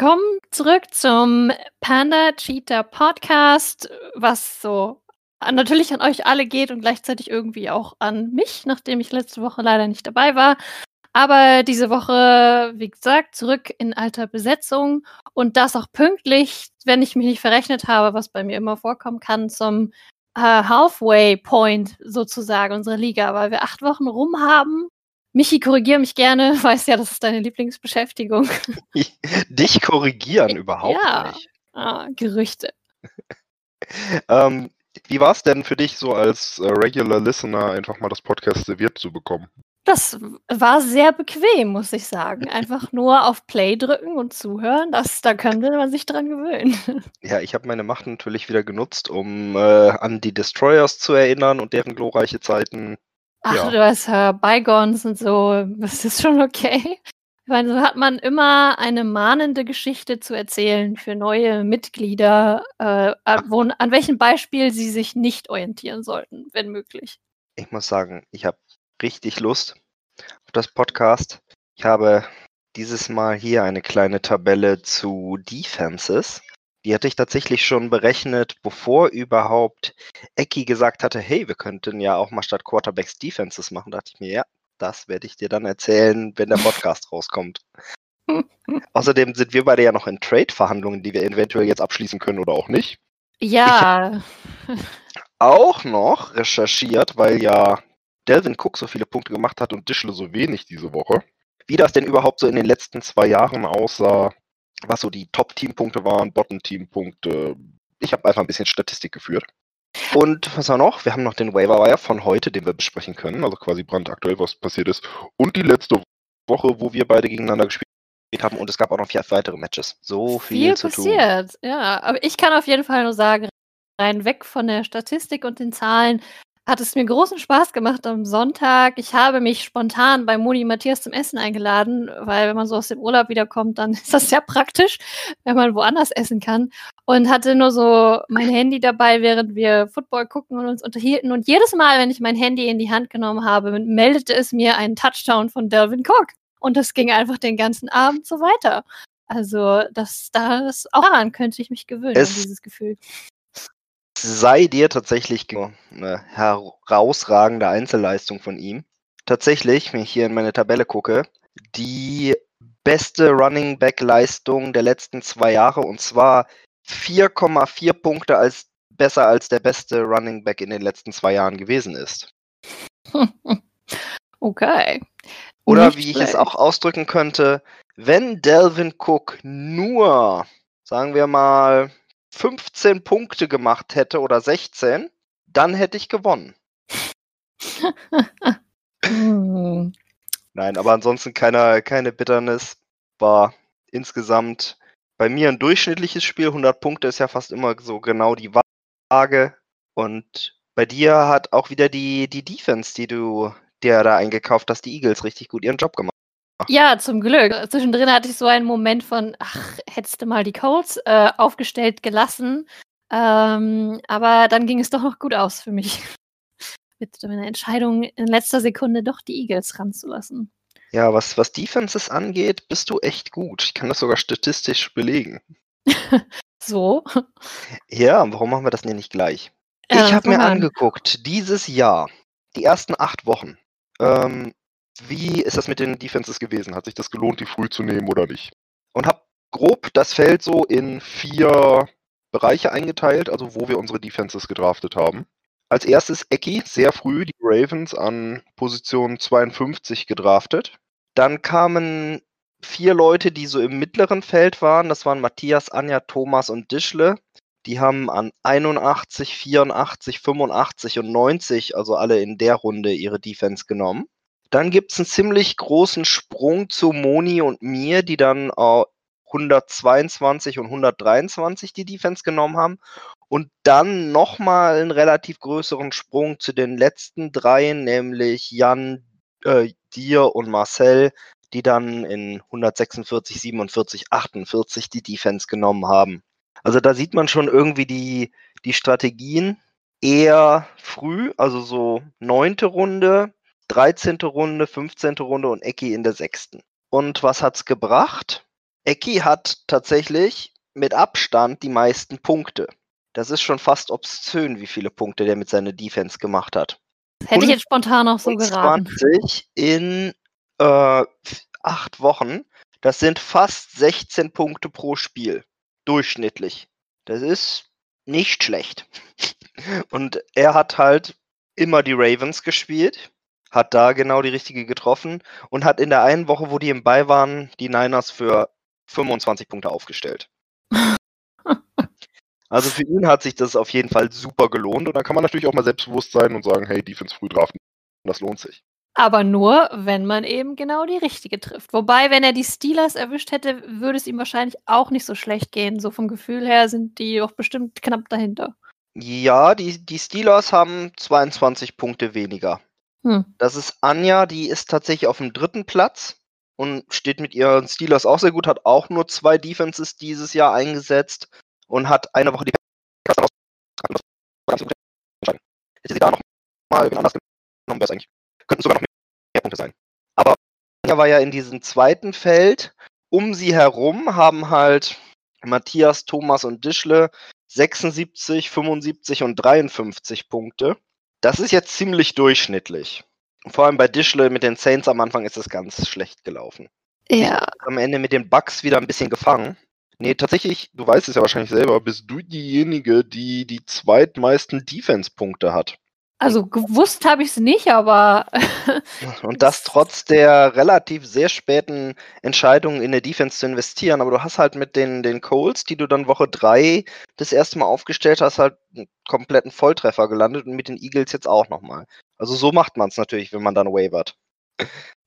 Willkommen zurück zum Panda Cheetah Podcast, was so natürlich an euch alle geht und gleichzeitig irgendwie auch an mich, nachdem ich letzte Woche leider nicht dabei war. Aber diese Woche, wie gesagt, zurück in alter Besetzung und das auch pünktlich, wenn ich mich nicht verrechnet habe, was bei mir immer vorkommen kann, zum äh, Halfway Point sozusagen unserer Liga, weil wir acht Wochen rum haben Michi, korrigiere mich gerne. Weiß ja, das ist deine Lieblingsbeschäftigung. Dich korrigieren überhaupt ja. nicht. Ah, Gerüchte. ähm, wie war es denn für dich, so als äh, Regular Listener einfach mal das Podcast serviert zu bekommen? Das war sehr bequem, muss ich sagen. Einfach nur auf Play drücken und zuhören. Das, da könnte man sich dran gewöhnen. Ja, ich habe meine Macht natürlich wieder genutzt, um äh, an die Destroyers zu erinnern und deren glorreiche Zeiten. Ach, Ja. du hast äh, Bygons und so. Das ist schon okay. Meine, so hat man immer eine mahnende Geschichte zu erzählen für neue Mitglieder, äh, an, wo, an welchem Beispiel sie sich nicht orientieren sollten, wenn möglich. Ich muss sagen, ich habe richtig Lust auf das Podcast. Ich habe dieses Mal hier eine kleine Tabelle zu Defenses. Die hatte ich tatsächlich schon berechnet, bevor überhaupt Ecki gesagt hatte, hey, wir könnten ja auch mal statt Quarterbacks Defenses machen. Da dachte ich mir, ja, das werde ich dir dann erzählen, wenn der Podcast rauskommt. Außerdem sind wir beide ja noch in Trade-Verhandlungen, die wir eventuell jetzt abschließen können oder auch nicht. Ja, Auch noch recherchiert, weil ja Delvin Cook so viele Punkte gemacht hat und Dischle so wenig diese Woche. Wie das denn überhaupt so in den letzten zwei Jahren aussah, was so die Top-Team-Punkte waren, Bottom-Team-Punkte. Ich habe einfach ein bisschen Statistik geführt. Und was wir noch? Wir haben noch den Waiver Wire von heute, den wir besprechen können, also quasi brandaktuell, was passiert ist. Und die letzte Woche, wo wir beide gegeneinander gespielt haben. Und es gab auch noch vier weitere Matches. So viel, viel zu tun. passiert. Ja, aber ich kann auf jeden Fall nur sagen, rein weg von der Statistik und den Zahlen, hat es mir großen Spaß gemacht am Sonntag. Ich habe mich spontan bei Moni Matthias zum Essen eingeladen, weil wenn man so aus dem Urlaub wiederkommt, dann ist das sehr praktisch, wenn man woanders essen kann. Und hatte nur so mein Handy dabei, während wir Football gucken und uns unterhielten. Und jedes Mal, wenn ich mein Handy in die Hand genommen habe, meldete es mir einen Touchdown von Delvin Cook. Und das ging einfach den ganzen Abend so weiter. Also, das, das auch daran könnte ich mich gewöhnen, Es- dieses Gefühl. Sei dir tatsächlich eine herausragende Einzelleistung von ihm. Tatsächlich, wenn ich hier in meine Tabelle gucke, die beste Running Back Leistung der letzten zwei Jahre und zwar 4,4 Punkte als besser als der beste Running Back in den letzten zwei Jahren gewesen ist. okay. Oder Nicht wie ich es auch ausdrücken könnte, wenn Delvin Cook nur, sagen wir mal, 15 Punkte gemacht hätte oder 16, dann hätte ich gewonnen. Nein, aber ansonsten keine, keine Bitternis. War insgesamt bei mir ein durchschnittliches Spiel. 100 Punkte ist ja fast immer so genau die Waage. Und bei dir hat auch wieder die, die Defense, die du dir da eingekauft hast, die Eagles, richtig gut ihren Job gemacht. Ja, zum Glück. Zwischendrin hatte ich so einen Moment von, ach, hättest du mal die Colts äh, aufgestellt gelassen. Ähm, aber dann ging es doch noch gut aus für mich. Mit meiner Entscheidung in letzter Sekunde doch die Eagles ranzulassen. Ja, was, was Defenses angeht, bist du echt gut. Ich kann das sogar statistisch belegen. So. Ja, warum machen wir das denn nicht gleich? Ja, ich habe mir an. angeguckt, dieses Jahr, die ersten acht Wochen, ähm, wie ist das mit den Defenses gewesen? Hat sich das gelohnt, die früh zu nehmen oder nicht? Und habe grob das Feld so in vier Bereiche eingeteilt, also wo wir unsere Defenses gedraftet haben. Als erstes Ecki, sehr früh, die Ravens an Position 52 gedraftet. Dann kamen vier Leute, die so im mittleren Feld waren. Das waren Matthias, Anja, Thomas und Dischle. Die haben an 81, 84, 85 und 90, also alle in der Runde, ihre Defense genommen. Dann gibt es einen ziemlich großen Sprung zu Moni und mir, die dann äh, 122 und 123 die Defense genommen haben. Und dann nochmal einen relativ größeren Sprung zu den letzten dreien, nämlich Jan, äh, dir und Marcel, die dann in 146, 47, 48 die Defense genommen haben. Also da sieht man schon irgendwie die, die Strategien eher früh, also so neunte Runde, 13. Runde, 15. Runde und Ecki in der sechsten. Und was hat's gebracht? Eki hat tatsächlich mit Abstand die meisten Punkte. Das ist schon fast obszön, wie viele Punkte der mit seiner Defense gemacht hat. Das hätte ich jetzt spontan auch so geraten. 20 in äh, acht Wochen. Das sind fast 16 Punkte pro Spiel. Durchschnittlich. Das ist nicht schlecht. Und er hat halt immer die Ravens gespielt, hat da genau die richtige getroffen und hat in der einen Woche, wo die im Bei waren, die Niners für 25 Punkte aufgestellt. also für ihn hat sich das auf jeden Fall super gelohnt und da kann man natürlich auch mal selbstbewusst sein und sagen, hey, Defense früh draften, das lohnt sich. Aber nur, wenn man eben genau die richtige trifft. Wobei, wenn er die Steelers erwischt hätte, würde es ihm wahrscheinlich auch nicht so schlecht gehen. So vom Gefühl her sind die doch bestimmt knapp dahinter. Ja, die, die Steelers haben 22 Punkte weniger. Hm. Das ist Anja, die ist tatsächlich auf dem dritten Platz und steht mit ihren Steelers auch sehr gut, hat auch nur zwei Defenses dieses Jahr eingesetzt und hat eine Woche die Hätte sie da noch mal anders genommen, wäre es eigentlich könnten sogar noch mehr Punkte sein. Aber er war ja in diesem zweiten Feld. Um sie herum haben halt Matthias, Thomas und Dischle 76, 75 und 53 Punkte. Das ist jetzt ziemlich durchschnittlich. Vor allem bei Dischle mit den Saints am Anfang ist es ganz schlecht gelaufen. Ja. Am Ende mit den Bugs wieder ein bisschen gefangen. Nee, tatsächlich, du weißt es ja wahrscheinlich selber, bist du diejenige, die die zweitmeisten Defense-Punkte hat. Also gewusst habe ich es nicht, aber. Und das trotz der relativ sehr späten Entscheidung in der Defense zu investieren. Aber du hast halt mit den, den Coles, die du dann Woche 3 das erste Mal aufgestellt hast, halt einen kompletten Volltreffer gelandet und mit den Eagles jetzt auch nochmal. Also so macht man es natürlich, wenn man dann wavert.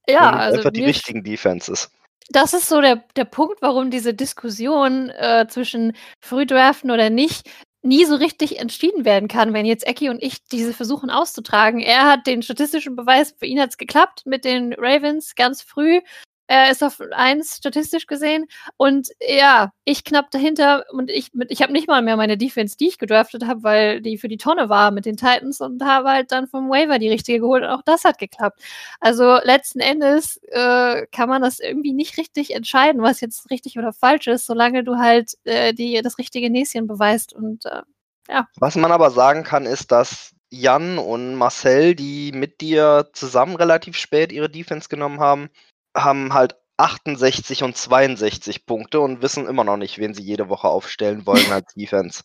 Ja, also. Einfach die richtigen Defenses. Das ist so der, der Punkt, warum diese Diskussion äh, zwischen Frühdraften oder nicht nie so richtig entschieden werden kann, wenn jetzt Eki und ich diese versuchen auszutragen. Er hat den statistischen Beweis, für ihn hat es geklappt mit den Ravens ganz früh. Er ist auf eins statistisch gesehen. Und ja, ich knapp dahinter und ich, ich habe nicht mal mehr meine Defense, die ich gedraftet habe, weil die für die Tonne war mit den Titans und habe halt dann vom Waiver die richtige geholt und auch das hat geklappt. Also letzten Endes äh, kann man das irgendwie nicht richtig entscheiden, was jetzt richtig oder falsch ist, solange du halt äh, die, das richtige Näschen beweist und äh, ja. Was man aber sagen kann, ist, dass Jan und Marcel, die mit dir zusammen relativ spät ihre Defense genommen haben, haben halt 68 und 62 Punkte und wissen immer noch nicht, wen sie jede Woche aufstellen wollen als Defense.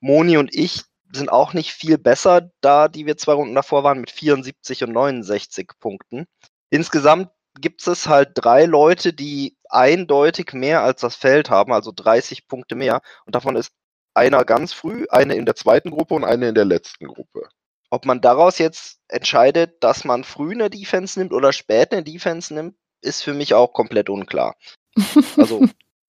Moni und ich sind auch nicht viel besser, da die wir zwei Runden davor waren mit 74 und 69 Punkten. Insgesamt gibt es halt drei Leute, die eindeutig mehr als das Feld haben, also 30 Punkte mehr. Und davon ist einer ganz früh, eine in der zweiten Gruppe und eine in der letzten Gruppe. Ob man daraus jetzt entscheidet, dass man früh eine Defense nimmt oder spät eine Defense nimmt, ist für mich auch komplett unklar. Also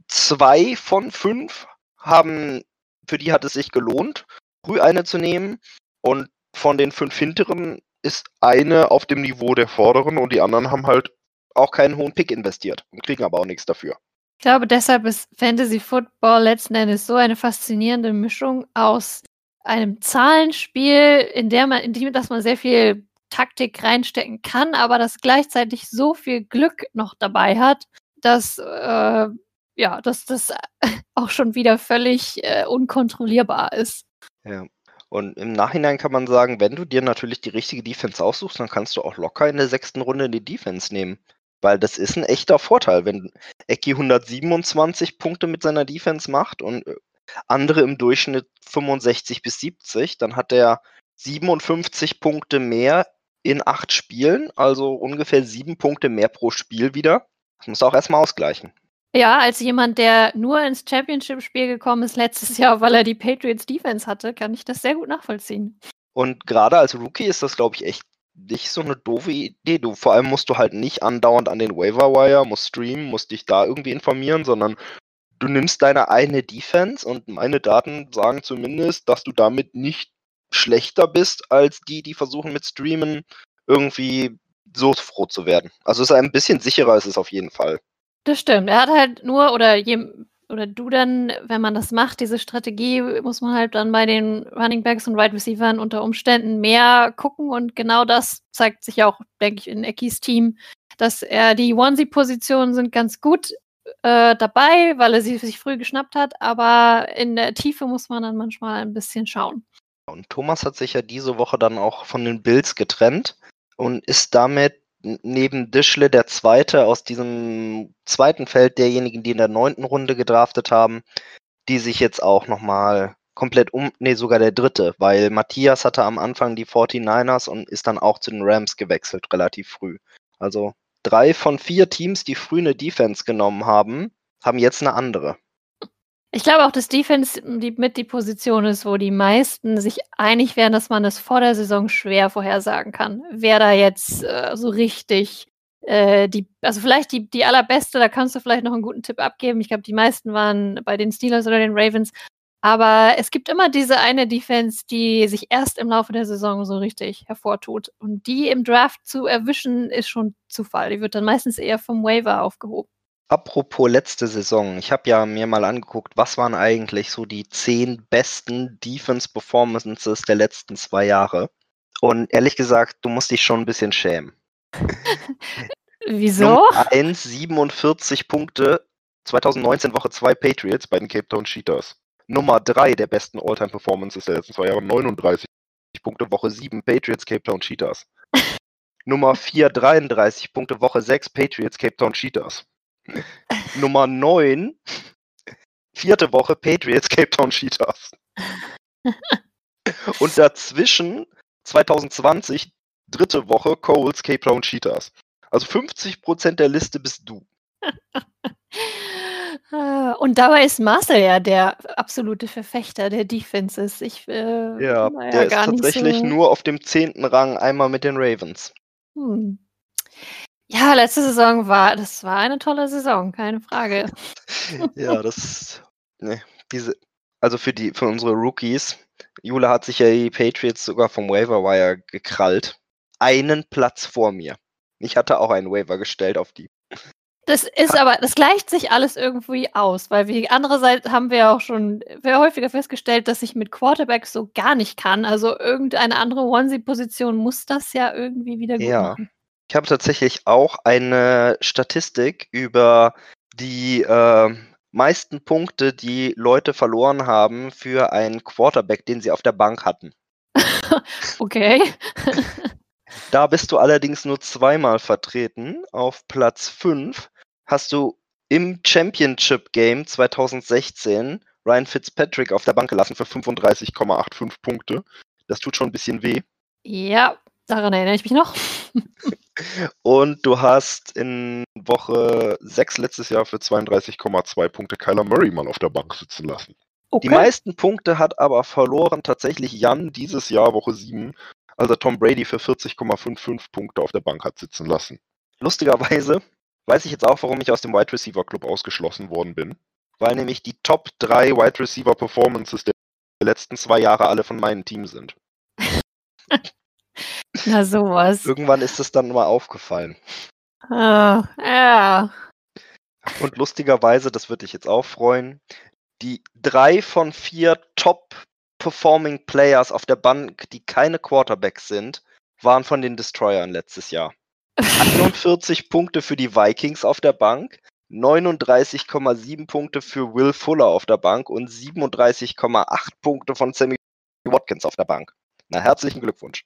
zwei von fünf haben, für die hat es sich gelohnt, früh eine zu nehmen. Und von den fünf hinteren ist eine auf dem Niveau der vorderen und die anderen haben halt auch keinen hohen Pick investiert und kriegen aber auch nichts dafür. Ich glaube, deshalb ist Fantasy Football letzten Endes so eine faszinierende Mischung aus einem Zahlenspiel, in der man, in dem, dass man sehr viel Taktik reinstecken kann, aber das gleichzeitig so viel Glück noch dabei hat, dass äh, ja, dass das auch schon wieder völlig äh, unkontrollierbar ist. Ja. Und im Nachhinein kann man sagen, wenn du dir natürlich die richtige Defense aussuchst, dann kannst du auch locker in der sechsten Runde die Defense nehmen. Weil das ist ein echter Vorteil, wenn Eki 127 Punkte mit seiner Defense macht und äh, andere im Durchschnitt 65 bis 70, dann hat er 57 Punkte mehr in acht Spielen, also ungefähr sieben Punkte mehr pro Spiel wieder. Das muss auch erstmal ausgleichen. Ja, als jemand, der nur ins Championship-Spiel gekommen ist letztes Jahr, weil er die Patriots Defense hatte, kann ich das sehr gut nachvollziehen. Und gerade als Rookie ist das, glaube ich, echt nicht so eine doofe Idee. Du, vor allem musst du halt nicht andauernd an den Waiver Wire, musst streamen, musst dich da irgendwie informieren, sondern du nimmst deine eigene Defense und meine Daten sagen zumindest, dass du damit nicht schlechter bist als die, die versuchen mit Streamen irgendwie so froh zu werden. Also es ist ein bisschen sicherer ist es auf jeden Fall. Das stimmt. Er hat halt nur oder je, oder du dann, wenn man das macht, diese Strategie, muss man halt dann bei den Running Backs und Wide right Receivers unter Umständen mehr gucken und genau das zeigt sich auch, denke ich, in Ekis Team, dass er die Onesie-Positionen sind ganz gut äh, dabei, weil er sie sich früh geschnappt hat, aber in der Tiefe muss man dann manchmal ein bisschen schauen. Und Thomas hat sich ja diese Woche dann auch von den Bills getrennt und ist damit neben Dischle der Zweite aus diesem zweiten Feld derjenigen, die in der neunten Runde gedraftet haben, die sich jetzt auch nochmal komplett um, nee, sogar der dritte, weil Matthias hatte am Anfang die 49ers und ist dann auch zu den Rams gewechselt, relativ früh. Also drei von vier Teams, die früh eine Defense genommen haben, haben jetzt eine andere. Ich glaube auch, dass Defense die, mit die Position ist, wo die meisten sich einig wären, dass man es vor der Saison schwer vorhersagen kann. Wer da jetzt äh, so richtig äh, die, also vielleicht die, die allerbeste, da kannst du vielleicht noch einen guten Tipp abgeben. Ich glaube, die meisten waren bei den Steelers oder den Ravens. Aber es gibt immer diese eine Defense, die sich erst im Laufe der Saison so richtig hervortut. Und die im Draft zu erwischen, ist schon Zufall. Die wird dann meistens eher vom Waiver aufgehoben. Apropos letzte Saison, ich habe ja mir mal angeguckt, was waren eigentlich so die zehn besten Defense-Performances der letzten zwei Jahre. Und ehrlich gesagt, du musst dich schon ein bisschen schämen. Wieso? Nummer 1, 47 Punkte, 2019 Woche 2 Patriots bei den Cape Town Cheetahs. Nummer 3 der besten All-Time-Performances der letzten zwei Jahre, 39 Punkte, Woche 7 Patriots Cape Town Cheetahs. Nummer 4, 33 Punkte, Woche 6 Patriots Cape Town Cheetahs. Nummer 9, vierte Woche Patriots Cape Town Cheetahs. Und dazwischen 2020, dritte Woche Coles Cape Town Cheetahs. Also 50% der Liste bist du. Und dabei ist Marcel ja der absolute Verfechter der Defenses. Ich, äh, ja, der ist tatsächlich so... nur auf dem zehnten Rang einmal mit den Ravens. Hm. Ja, letzte Saison war, das war eine tolle Saison, keine Frage. ja, das, ne, diese, also für die, für unsere Rookies, Jule hat sich ja die Patriots sogar vom Waiver Wire gekrallt. Einen Platz vor mir. Ich hatte auch einen Waiver gestellt auf die. Das ist aber, das gleicht sich alles irgendwie aus, weil wir andererseits haben wir auch schon häufiger festgestellt, dass ich mit Quarterbacks so gar nicht kann. Also irgendeine andere Onesie-Position muss das ja irgendwie wieder gut ja. machen. Ich habe tatsächlich auch eine Statistik über die äh, meisten Punkte, die Leute verloren haben für einen Quarterback, den sie auf der Bank hatten. okay. da bist du allerdings nur zweimal vertreten. Auf Platz 5 hast du im Championship Game 2016 Ryan Fitzpatrick auf der Bank gelassen für 35,85 Punkte. Das tut schon ein bisschen weh. Ja, daran erinnere ich mich noch. Und du hast in Woche 6 letztes Jahr für 32,2 Punkte Kyler Murray mal auf der Bank sitzen lassen. Okay. Die meisten Punkte hat aber verloren tatsächlich Jan dieses Jahr, Woche 7, als er Tom Brady für 40,55 Punkte auf der Bank hat sitzen lassen. Lustigerweise weiß ich jetzt auch, warum ich aus dem Wide Receiver Club ausgeschlossen worden bin. Weil nämlich die Top 3 Wide Receiver Performances der letzten zwei Jahre alle von meinem Team sind. Na sowas. Irgendwann ist es dann mal aufgefallen. Ah, ja. Und lustigerweise, das würde dich jetzt auch freuen, die drei von vier Top-Performing Players auf der Bank, die keine Quarterbacks sind, waren von den Destroyern letztes Jahr. 41 Punkte für die Vikings auf der Bank, 39,7 Punkte für Will Fuller auf der Bank und 37,8 Punkte von Sammy Watkins auf der Bank. Na, herzlichen Glückwunsch.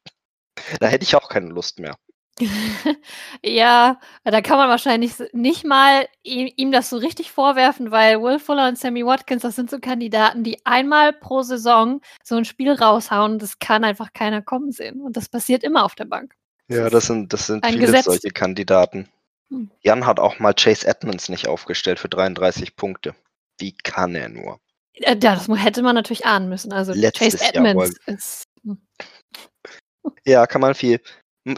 Da hätte ich auch keine Lust mehr. ja, da kann man wahrscheinlich nicht mal ihm, ihm, das so richtig vorwerfen, weil Will Fuller und Sammy Watkins, das sind so Kandidaten, die einmal pro Saison so ein Spiel raushauen. Das kann einfach keiner kommen sehen. Und das passiert immer auf der Bank. Ja, das sind, das sind viele Gesetz. solche Kandidaten. Hm. Jan hat auch mal Chase Edmonds nicht aufgestellt für 33 Punkte. Wie kann er nur? Ja, das hätte man natürlich ahnen müssen. Also Letztes Chase Edmonds Jahr ist. Hm. Ja, kann man viel.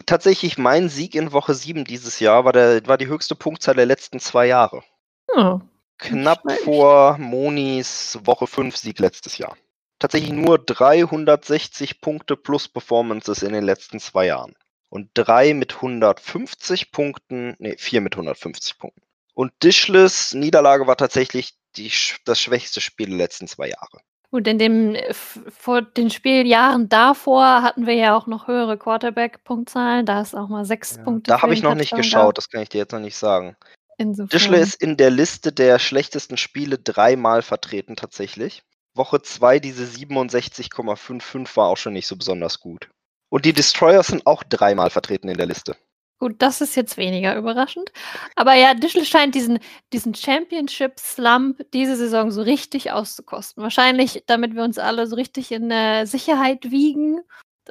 Tatsächlich, mein Sieg in Woche 7 dieses Jahr war, der, war die höchste Punktzahl der letzten zwei Jahre. Oh, Knapp vor Monis Woche 5 Sieg letztes Jahr. Tatsächlich nur 360 Punkte plus Performances in den letzten zwei Jahren. Und drei mit 150 Punkten, nee, vier mit 150 Punkten. Und Dishless Niederlage war tatsächlich die, das schwächste Spiel der letzten zwei Jahre. Gut, in dem äh, vor den Spieljahren davor hatten wir ja auch noch höhere Quarterback-Punktzahlen. Da ist auch mal sechs ja, Punkte. Da habe ich noch nicht geschaut, das kann ich dir jetzt noch nicht sagen. Dischle Insofern. ist in der Liste der schlechtesten Spiele dreimal vertreten tatsächlich. Woche 2 diese 67,55 war auch schon nicht so besonders gut. Und die Destroyers sind auch dreimal vertreten in der Liste. Gut, das ist jetzt weniger überraschend. Aber ja, Dischle scheint diesen, diesen Championship-Slump diese Saison so richtig auszukosten. Wahrscheinlich, damit wir uns alle so richtig in äh, Sicherheit wiegen.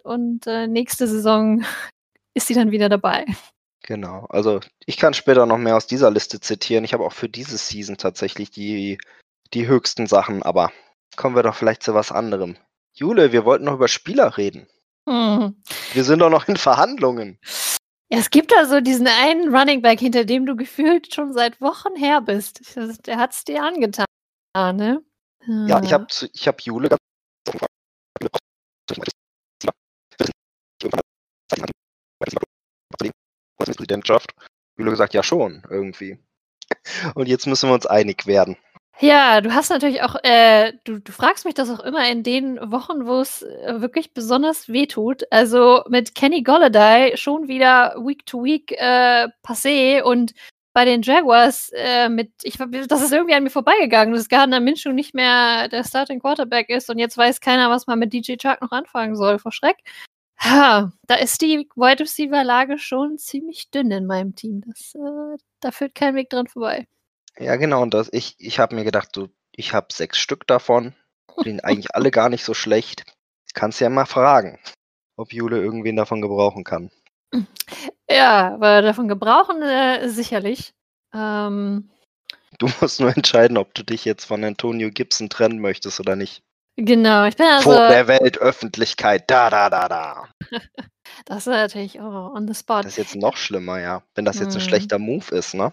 Und äh, nächste Saison ist sie dann wieder dabei. Genau, also ich kann später noch mehr aus dieser Liste zitieren. Ich habe auch für diese Season tatsächlich die, die höchsten Sachen, aber kommen wir doch vielleicht zu was anderem. Jule, wir wollten noch über Spieler reden. Hm. Wir sind doch noch in Verhandlungen. Ja, es gibt da so diesen einen Running Back, hinter dem du gefühlt schon seit Wochen her bist. Der hat es dir angetan, ne? Ja, ich habe ich hab Jule ganz Präsidentschaft. Jule gesagt, ja schon, irgendwie. Und jetzt müssen wir uns einig werden. Ja, du hast natürlich auch, äh, du, du fragst mich das auch immer in den Wochen, wo es äh, wirklich besonders wehtut. Also mit Kenny Golladay schon wieder Week to Week äh, passé und bei den Jaguars äh, mit, ich, das ist irgendwie an mir vorbeigegangen, dass Gardner Minshew nicht mehr der Starting Quarterback ist und jetzt weiß keiner, was man mit DJ Chark noch anfangen soll, vor Schreck. Ha, da ist die Wide Receiver Lage schon ziemlich dünn in meinem Team. Das, äh, da führt kein Weg dran vorbei. Ja, genau. Und das, ich, ich habe mir gedacht, du, ich habe sechs Stück davon. Die sind eigentlich alle gar nicht so schlecht. Kannst ja mal fragen, ob Jule irgendwen davon gebrauchen kann. Ja, aber davon gebrauchen äh, sicherlich. Ähm, Du musst nur entscheiden, ob du dich jetzt von Antonio Gibson trennen möchtest oder nicht. genau, ich bin Vor also. der Weltöffentlichkeit. Da, da, da, da. Das ist natürlich oh, on the spot. Das ist jetzt noch schlimmer, ja. Wenn das jetzt ein Hm. schlechter Move ist, ne?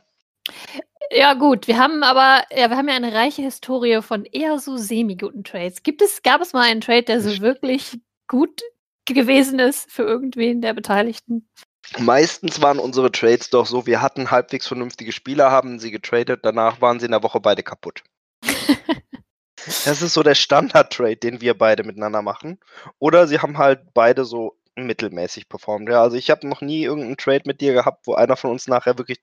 Ja, gut, wir haben aber, ja, wir haben ja eine reiche Historie von eher so semi-guten Trades. Gibt es, gab es mal einen Trade, der so wirklich gut gewesen ist für irgendwen der Beteiligten? Meistens waren unsere Trades doch so, wir hatten halbwegs vernünftige Spieler, haben sie getradet, danach waren sie in der Woche beide kaputt. Das ist so der Standard-Trade, den wir beide miteinander machen. Oder sie haben halt beide so mittelmäßig performt. Ja, also ich habe noch nie irgendeinen Trade mit dir gehabt, wo einer von uns nachher wirklich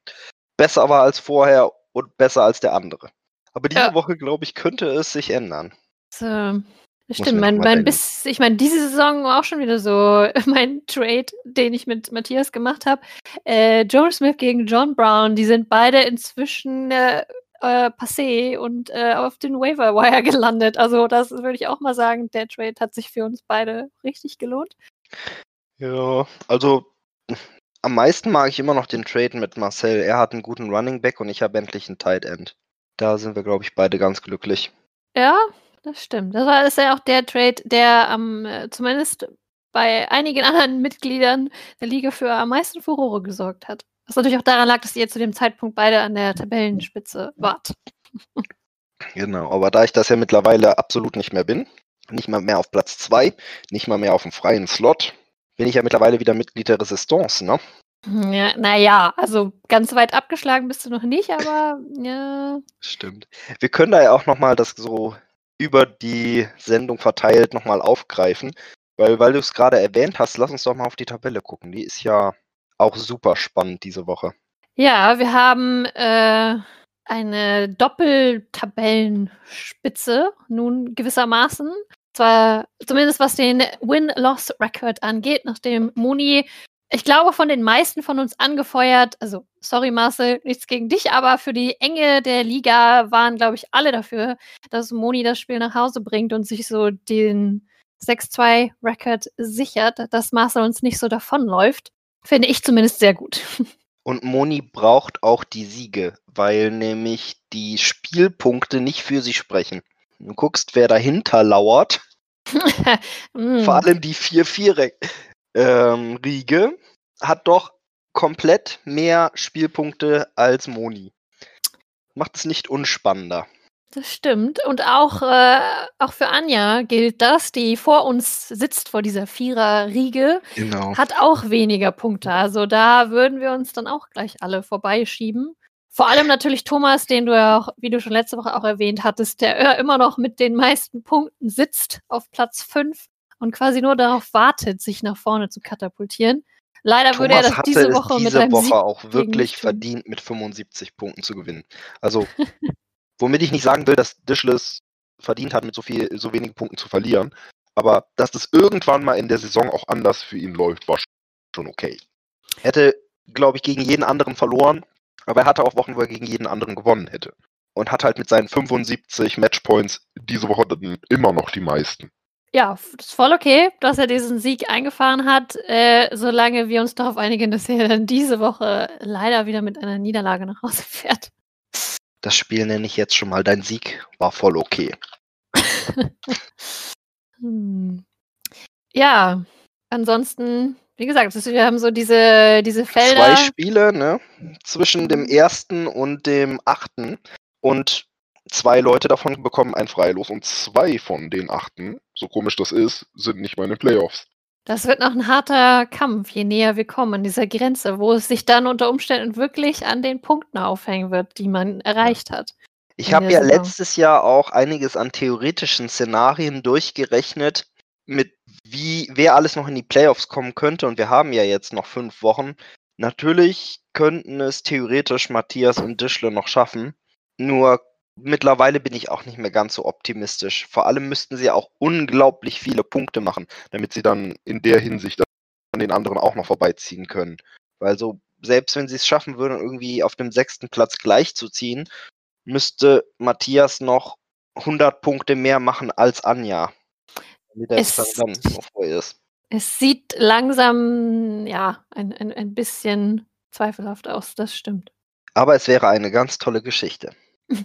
besser war als vorher und besser als der andere. Aber diese Ja. Woche, glaube ich, könnte es sich ändern. Muss stimmt, mein, mein. Biss, ich meine, diese Saison war auch schon wieder so mein Trade, den ich mit Matthias gemacht habe. Äh, Joe Smith gegen John Brown, die sind beide inzwischen äh, äh, passé und äh, auf den Waiver Wire gelandet. Also das würde ich auch mal sagen, der Trade hat sich für uns beide richtig gelohnt. Ja, also am meisten mag ich immer noch den Trade mit Marcel. Er hat einen guten Running Back und ich habe endlich einen Tight End. Da sind wir, glaube ich, beide ganz glücklich. Ja, das stimmt. Das war ist ja auch der Trade, der am äh, zumindest bei einigen anderen Mitgliedern der Liga für am meisten Furore gesorgt hat. Was natürlich auch daran lag, dass ihr zu dem Zeitpunkt beide an der Tabellenspitze wart. Genau, aber da ich das ja mittlerweile absolut nicht mehr bin, nicht mal mehr auf Platz 2, nicht mal mehr auf dem freien Slot, bin ich ja mittlerweile wieder Mitglied der Resistance, ne? Ja, naja, also ganz weit abgeschlagen bist du noch nicht, aber ja. Stimmt. Wir können da ja auch nochmal das so über die Sendung verteilt nochmal aufgreifen, weil, weil du es gerade erwähnt hast, lass uns doch mal auf die Tabelle gucken. Die ist ja auch super spannend diese Woche. Ja, wir haben äh, eine Doppeltabellenspitze nun gewissermaßen. Zwar zumindest was den Win-Loss-Record angeht, nachdem Moni, ich glaube, von den meisten von uns angefeuert, also sorry Marcel, nichts gegen dich, aber für die Enge der Liga waren, glaube ich, alle dafür, dass Moni das Spiel nach Hause bringt und sich so den 6-2-Record sichert, dass Marcel uns nicht so davonläuft. Finde ich zumindest sehr gut. Und Moni braucht auch die Siege, weil nämlich die Spielpunkte nicht für sie sprechen. Du guckst, wer dahinter lauert. Mm. Vor allem die 4-4-Riege hat doch komplett mehr Spielpunkte als Moni. Macht es nicht unspannender. Das stimmt. Und auch, äh, auch für Anja gilt das, die vor uns sitzt, vor dieser Vierer-Riege, Genau. hat auch weniger Punkte. Also da würden wir uns dann auch gleich alle vorbeischieben. Vor allem natürlich Thomas, den du ja auch, wie du schon letzte Woche auch erwähnt hattest, der immer noch mit den meisten Punkten sitzt auf Platz 5 und quasi nur darauf wartet, sich nach vorne zu katapultieren. Leider würde er Thomas das diese es Woche mit diese einem Woche auch wirklich verdient, mit 75 Punkten zu gewinnen. Also, womit ich nicht sagen will, dass Dishless verdient hat, mit so viel, so wenigen Punkten zu verlieren. Aber dass das irgendwann mal in der Saison auch anders für ihn läuft, war schon okay. Hätte, glaube ich, gegen jeden anderen verloren, aber er hatte auch Wochen, wo er gegen jeden anderen gewonnen hätte. Und hat halt mit seinen 75 Matchpoints diese Woche dann immer noch die meisten. Ja, ist voll okay, dass er diesen Sieg eingefahren hat, äh, solange wir uns darauf einigen, dass er dann diese Woche leider wieder mit einer Niederlage nach Hause fährt. Das Spiel nenne ich jetzt schon mal. Dein Sieg war voll okay. Hm. Ja, ansonsten, wie gesagt, wir haben so diese, diese Felder. Zwei Spiele, ne? Zwischen dem ersten und dem achten. Und zwei Leute davon bekommen ein Freilos. Und zwei von den achten, so komisch das ist, sind nicht mal in den Playoffs. Das wird noch ein harter Kampf, je näher wir kommen an dieser Grenze, wo es sich dann unter Umständen wirklich an den Punkten aufhängen wird, die man erreicht hat. Ich habe ja Saison. letztes Jahr auch einiges an theoretischen Szenarien durchgerechnet, mit wie wer alles noch in die Playoffs kommen könnte. Und wir haben ja jetzt noch fünf Wochen. Natürlich könnten es theoretisch Matthias und Dischle noch schaffen. Nur mittlerweile bin ich auch nicht mehr ganz so optimistisch. Vor allem müssten sie auch unglaublich viele Punkte machen, damit sie dann in der Hinsicht an den anderen auch noch vorbeiziehen können. Weil so, selbst wenn sie es schaffen würden, irgendwie auf dem sechsten Platz gleichzuziehen, müsste Matthias noch 100 Punkte mehr machen als Anja. Es- ist. Es sieht langsam, ja, ein, ein, ein bisschen zweifelhaft aus, das stimmt. Aber es wäre eine ganz tolle Geschichte.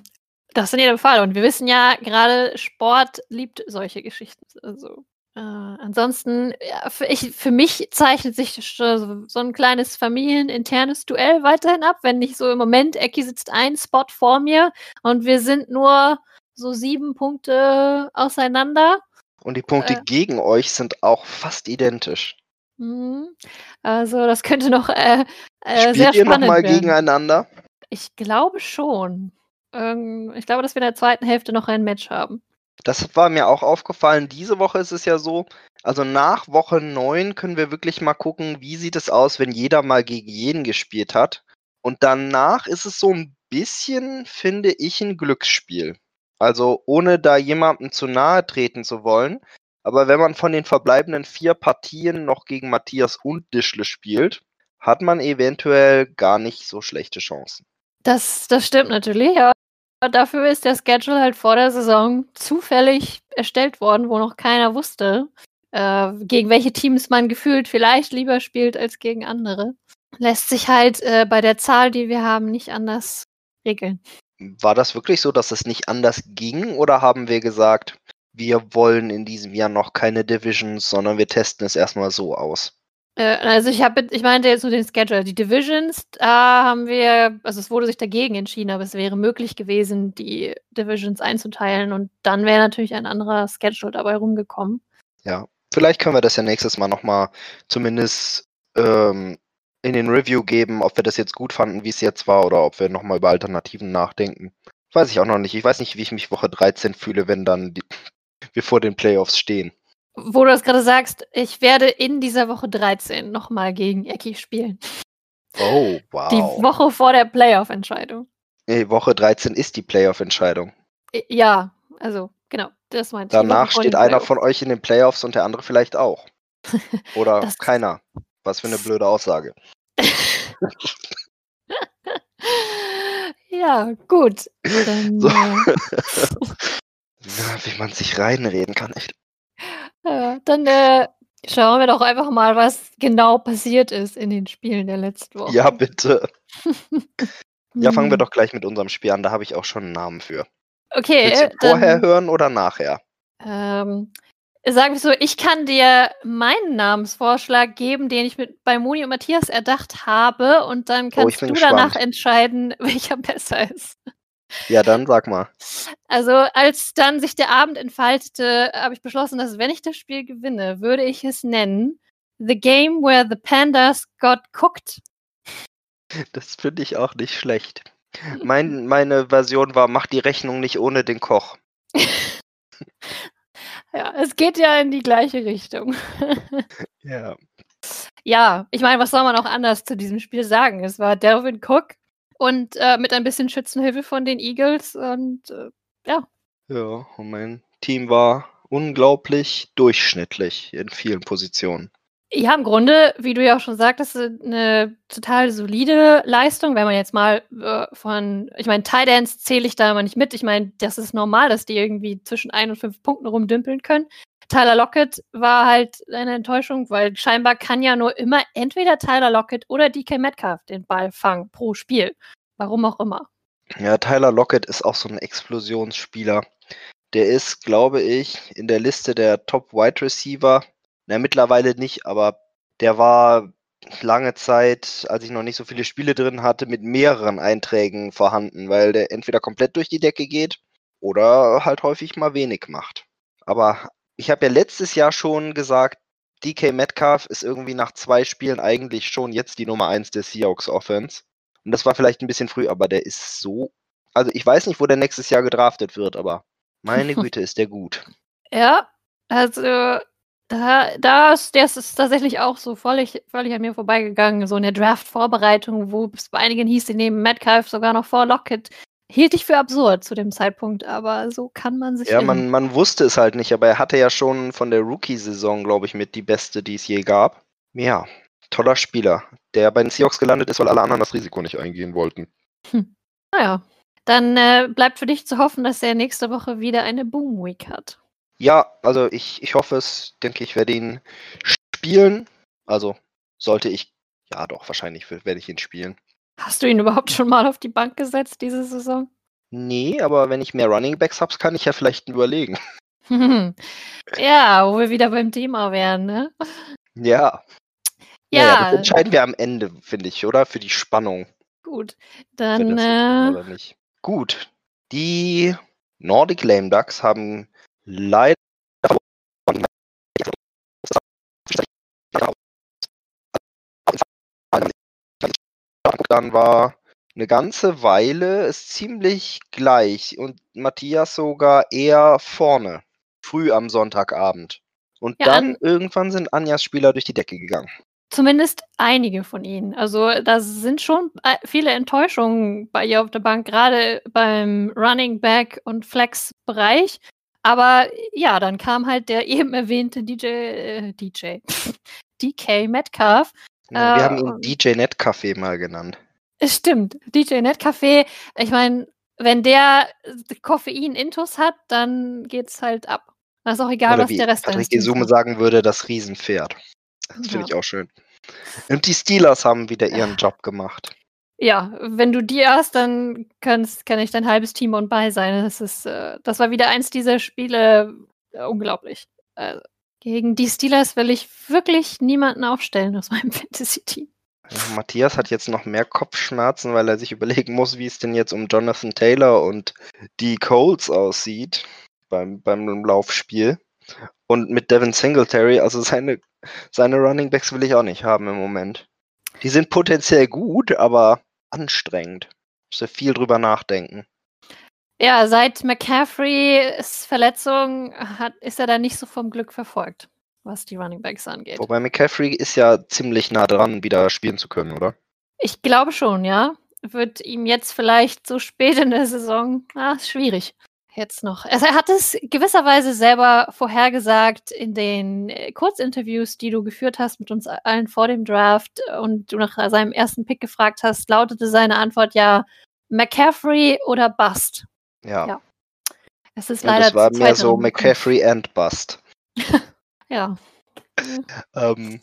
Das in jedem Fall. Und wir wissen ja, gerade Sport liebt solche Geschichten. Also, äh, ansonsten, ja, für, ich, für mich zeichnet sich so, so ein kleines familieninternes Duell weiterhin ab. Wenn nicht so im Moment, Ecki sitzt ein Spot vor mir und wir sind nur so sieben Punkte auseinander. Und die Punkte Äh. gegen euch sind auch fast identisch. Mhm. Also, das könnte noch äh, äh, Spielt sehr ihr spannend nochmal werden. gegeneinander? Ich glaube schon. Ähm, ich glaube, dass wir in der zweiten Hälfte noch ein Match haben. Das war mir auch aufgefallen. Diese Woche ist es ja so, also nach Woche 9 können wir wirklich mal gucken, wie sieht es aus, wenn jeder mal gegen jeden gespielt hat. Und danach ist es so ein bisschen, finde ich, ein Glücksspiel. Also ohne da jemandem zu nahe treten zu wollen. Aber wenn man von den verbleibenden vier Partien noch gegen Matthias und Dischle spielt, hat man eventuell gar nicht so schlechte Chancen. Das, das stimmt natürlich, aber dafür ist der Schedule halt vor der Saison zufällig erstellt worden, wo noch keiner wusste, äh, gegen welche Teams man gefühlt vielleicht lieber spielt als gegen andere. Lässt sich halt äh, bei der Zahl, die wir haben, nicht anders regeln. War das wirklich so, dass es nicht anders ging oder haben wir gesagt, wir wollen in diesem Jahr noch keine Divisions, sondern wir testen es erstmal so aus? Äh, also ich habe, ich meinte jetzt nur den Schedule. Die Divisions, da haben wir, also es wurde sich dagegen entschieden, aber es wäre möglich gewesen, die Divisions einzuteilen und dann wäre natürlich ein anderer Schedule dabei rumgekommen. Ja, vielleicht können wir das ja nächstes Mal nochmal zumindest ähm, in den Review geben, ob wir das jetzt gut fanden, wie es jetzt war, oder ob wir nochmal über Alternativen nachdenken. Weiß ich auch noch nicht. Ich weiß nicht, wie ich mich Woche 13 fühle, wenn dann die, wir vor den Playoffs stehen. Wo du das gerade sagst, ich werde in dieser Woche 13 nochmal gegen Ecki spielen. Oh, wow. Die Woche vor der Playoff-Entscheidung. Nee, Woche 13 ist die Playoff-Entscheidung. Ja, also genau, das meinte ich. Danach Woche vor steht einer von euch in den Playoffs und der andere vielleicht auch. Oder keiner. Was für eine blöde Aussage. Ja, gut. Dann, So. äh, Ja, wie man sich reinreden kann, echt. Ja, dann äh, schauen wir doch einfach mal, was genau passiert ist in den Spielen der letzten Woche. Ja, bitte. Ja, fangen wir Hm. doch gleich mit unserem Spiel an. Da habe ich auch schon einen Namen für. Okay, Willst du dann, vorher hören oder nachher? ähm, sagen wir so, ich kann dir meinen Namensvorschlag geben, den ich mit bei Moni und Matthias erdacht habe, und dann Oh, kannst bin du danach gespannt. entscheiden, welcher besser ist. Ja, dann sag mal. Also, als dann sich der Abend entfaltete, habe ich beschlossen, dass wenn ich das Spiel gewinne, würde ich es nennen The Game Where the Pandas Got Cooked. Das finde ich auch nicht schlecht. Mein, meine Version war, mach die Rechnung nicht ohne den Koch. Ja, es geht ja in die gleiche Richtung. Ja. Ja, ich meine, was soll man auch anders zu diesem Spiel sagen? Es war Delvin Cook und äh, mit ein bisschen Schützenhilfe von den Eagles und äh, ja. Ja, und mein Team war unglaublich durchschnittlich in vielen Positionen. Ja, im Grunde, wie du ja auch schon sagtest, eine total solide Leistung, wenn man jetzt mal äh, von, ich meine, Tidance zähle ich da mal nicht mit. Ich meine, das ist normal, dass die irgendwie zwischen ein und fünf Punkten rumdümpeln können. Tyler Lockett war halt eine Enttäuschung, weil scheinbar kann ja nur immer entweder Tyler Lockett oder DK Metcalf den Ball fangen pro Spiel. Warum auch immer. Ja, Tyler Lockett ist auch so ein Explosionsspieler. Der ist, glaube ich, in der Liste der Top Wide Receiver. Na, mittlerweile nicht, aber der war lange Zeit, als ich noch nicht so viele Spiele drin hatte, mit mehreren Einträgen vorhanden, weil der entweder komplett durch die Decke geht oder halt häufig mal wenig macht. Aber ich habe ja letztes Jahr schon gesagt, DK Metcalf ist irgendwie nach zwei Spielen eigentlich schon jetzt die Nummer eins der Seahawks Offense. Und das war vielleicht ein bisschen früh, aber der ist so. Also ich weiß nicht, wo der nächstes Jahr gedraftet wird, aber meine Güte, ist der gut. Ja, also da, da ist, der ist tatsächlich auch so völlig, völlig an mir vorbeigegangen. So in der Draft-Vorbereitung, wo es bei einigen hieß, sie nehmen Metcalf sogar noch vor Lockett. Hielt ich für absurd zu dem Zeitpunkt, aber so kann man sich. Ja, man, man wusste es halt nicht, aber er hatte ja schon von der Rookie-Saison, glaube ich, mit die beste, die es je gab. Ja, toller Spieler, der bei den Seahawks gelandet ist, weil alle anderen das Risiko nicht eingehen wollten. Hm. Naja, dann äh, bleibt für dich zu hoffen, dass er nächste Woche wieder eine Boom Week hat. Ja, also ich, ich hoffe es, denke ich, werde ihn spielen. Also sollte ich, ja doch, wahrscheinlich werde ich ihn spielen. Hast du ihn überhaupt schon mal auf die Bank gesetzt diese Saison? Nee, aber wenn ich mehr Running Backs habe, kann ich ja vielleicht überlegen. ja, wo wir wieder beim Thema wären, ne? Ja. Ja, naja, das entscheiden wir am Ende, finde ich, oder? Für die Spannung. Gut, dann. Äh... Gut, die Nordic Lame Ducks haben leider dann war eine ganze Weile es ziemlich gleich und Matthias sogar eher vorne, früh am Sonntagabend. Und ja, dann irgendwann sind Anjas Spieler durch die Decke gegangen. Zumindest einige von ihnen. Also da sind schon äh, viele Enttäuschungen bei ihr auf der Bank, gerade beim Running Back und Flex-Bereich. Aber ja, dann kam halt der eben erwähnte DJ, äh, DJ, DK Metcalf. Ja, wir äh, haben ihn DJ Netcafé mal genannt. Es stimmt, DJ Netcafé. Ich meine, wenn der Koffein-Intus hat, dann geht's halt ab. Das ist auch egal, Oder was der Rest Patrick Gesume sagen würde, das Riesenpferd. Das finde ja. ich auch schön. Und die Steelers haben wieder ihren Job gemacht. Ja, wenn du die hast, dann kannst, kann ich dein halbes Team und bei sein. Das, ist, äh, das war wieder eins dieser Spiele, äh, unglaublich. Äh, gegen die Steelers will ich wirklich niemanden aufstellen aus meinem Fantasy-Team. Matthias hat jetzt noch mehr Kopfschmerzen, weil er sich überlegen muss, wie es denn jetzt um Jonathan Taylor und die Colts aussieht beim, beim Laufspiel. Und mit Devin Singletary, also seine, seine Running Backs will ich auch nicht haben im Moment. Die sind potenziell gut, aber anstrengend. Muss ja viel drüber nachdenken. Ja, seit McCaffreys Verletzung hat, ist er da nicht so vom Glück verfolgt, was die Running Backs angeht. Wobei McCaffrey ist ja ziemlich nah dran, wieder spielen zu können, oder? Ich glaube schon, ja. Wird ihm jetzt vielleicht so spät in der Saison, ah, schwierig jetzt noch. Also er hat es gewisserweise selber vorhergesagt in den äh, Kurzinterviews, die du geführt hast mit uns allen vor dem Draft und du nach seinem ersten Pick gefragt hast, lautete seine Antwort ja McCaffrey oder Bust. Ja. ja. Es ist leider. das war mehr so McCaffrey and Bust. ja. ähm,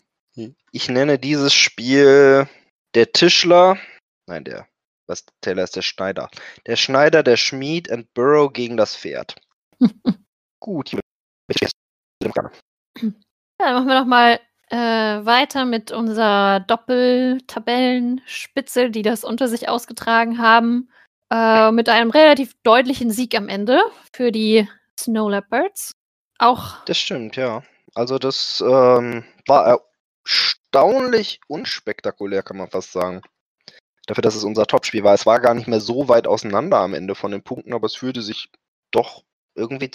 ich nenne dieses Spiel der Tischler. Nein, der was Taylor ist der Schneider. Der Schneider, der Schmied und Burrow gegen das Pferd. Gut. Ja, dann machen wir noch mal äh, weiter mit unserer Doppeltabellenspitze, die das unter sich ausgetragen haben. Äh, mit einem relativ deutlichen Sieg am Ende für die Snow Leopards. Auch. Das stimmt, ja. Also das ähm, war erstaunlich unspektakulär, kann man fast sagen dafür, dass es unser Topspiel war. Es war gar nicht mehr so weit auseinander am Ende von den Punkten, aber es fühlte sich doch irgendwie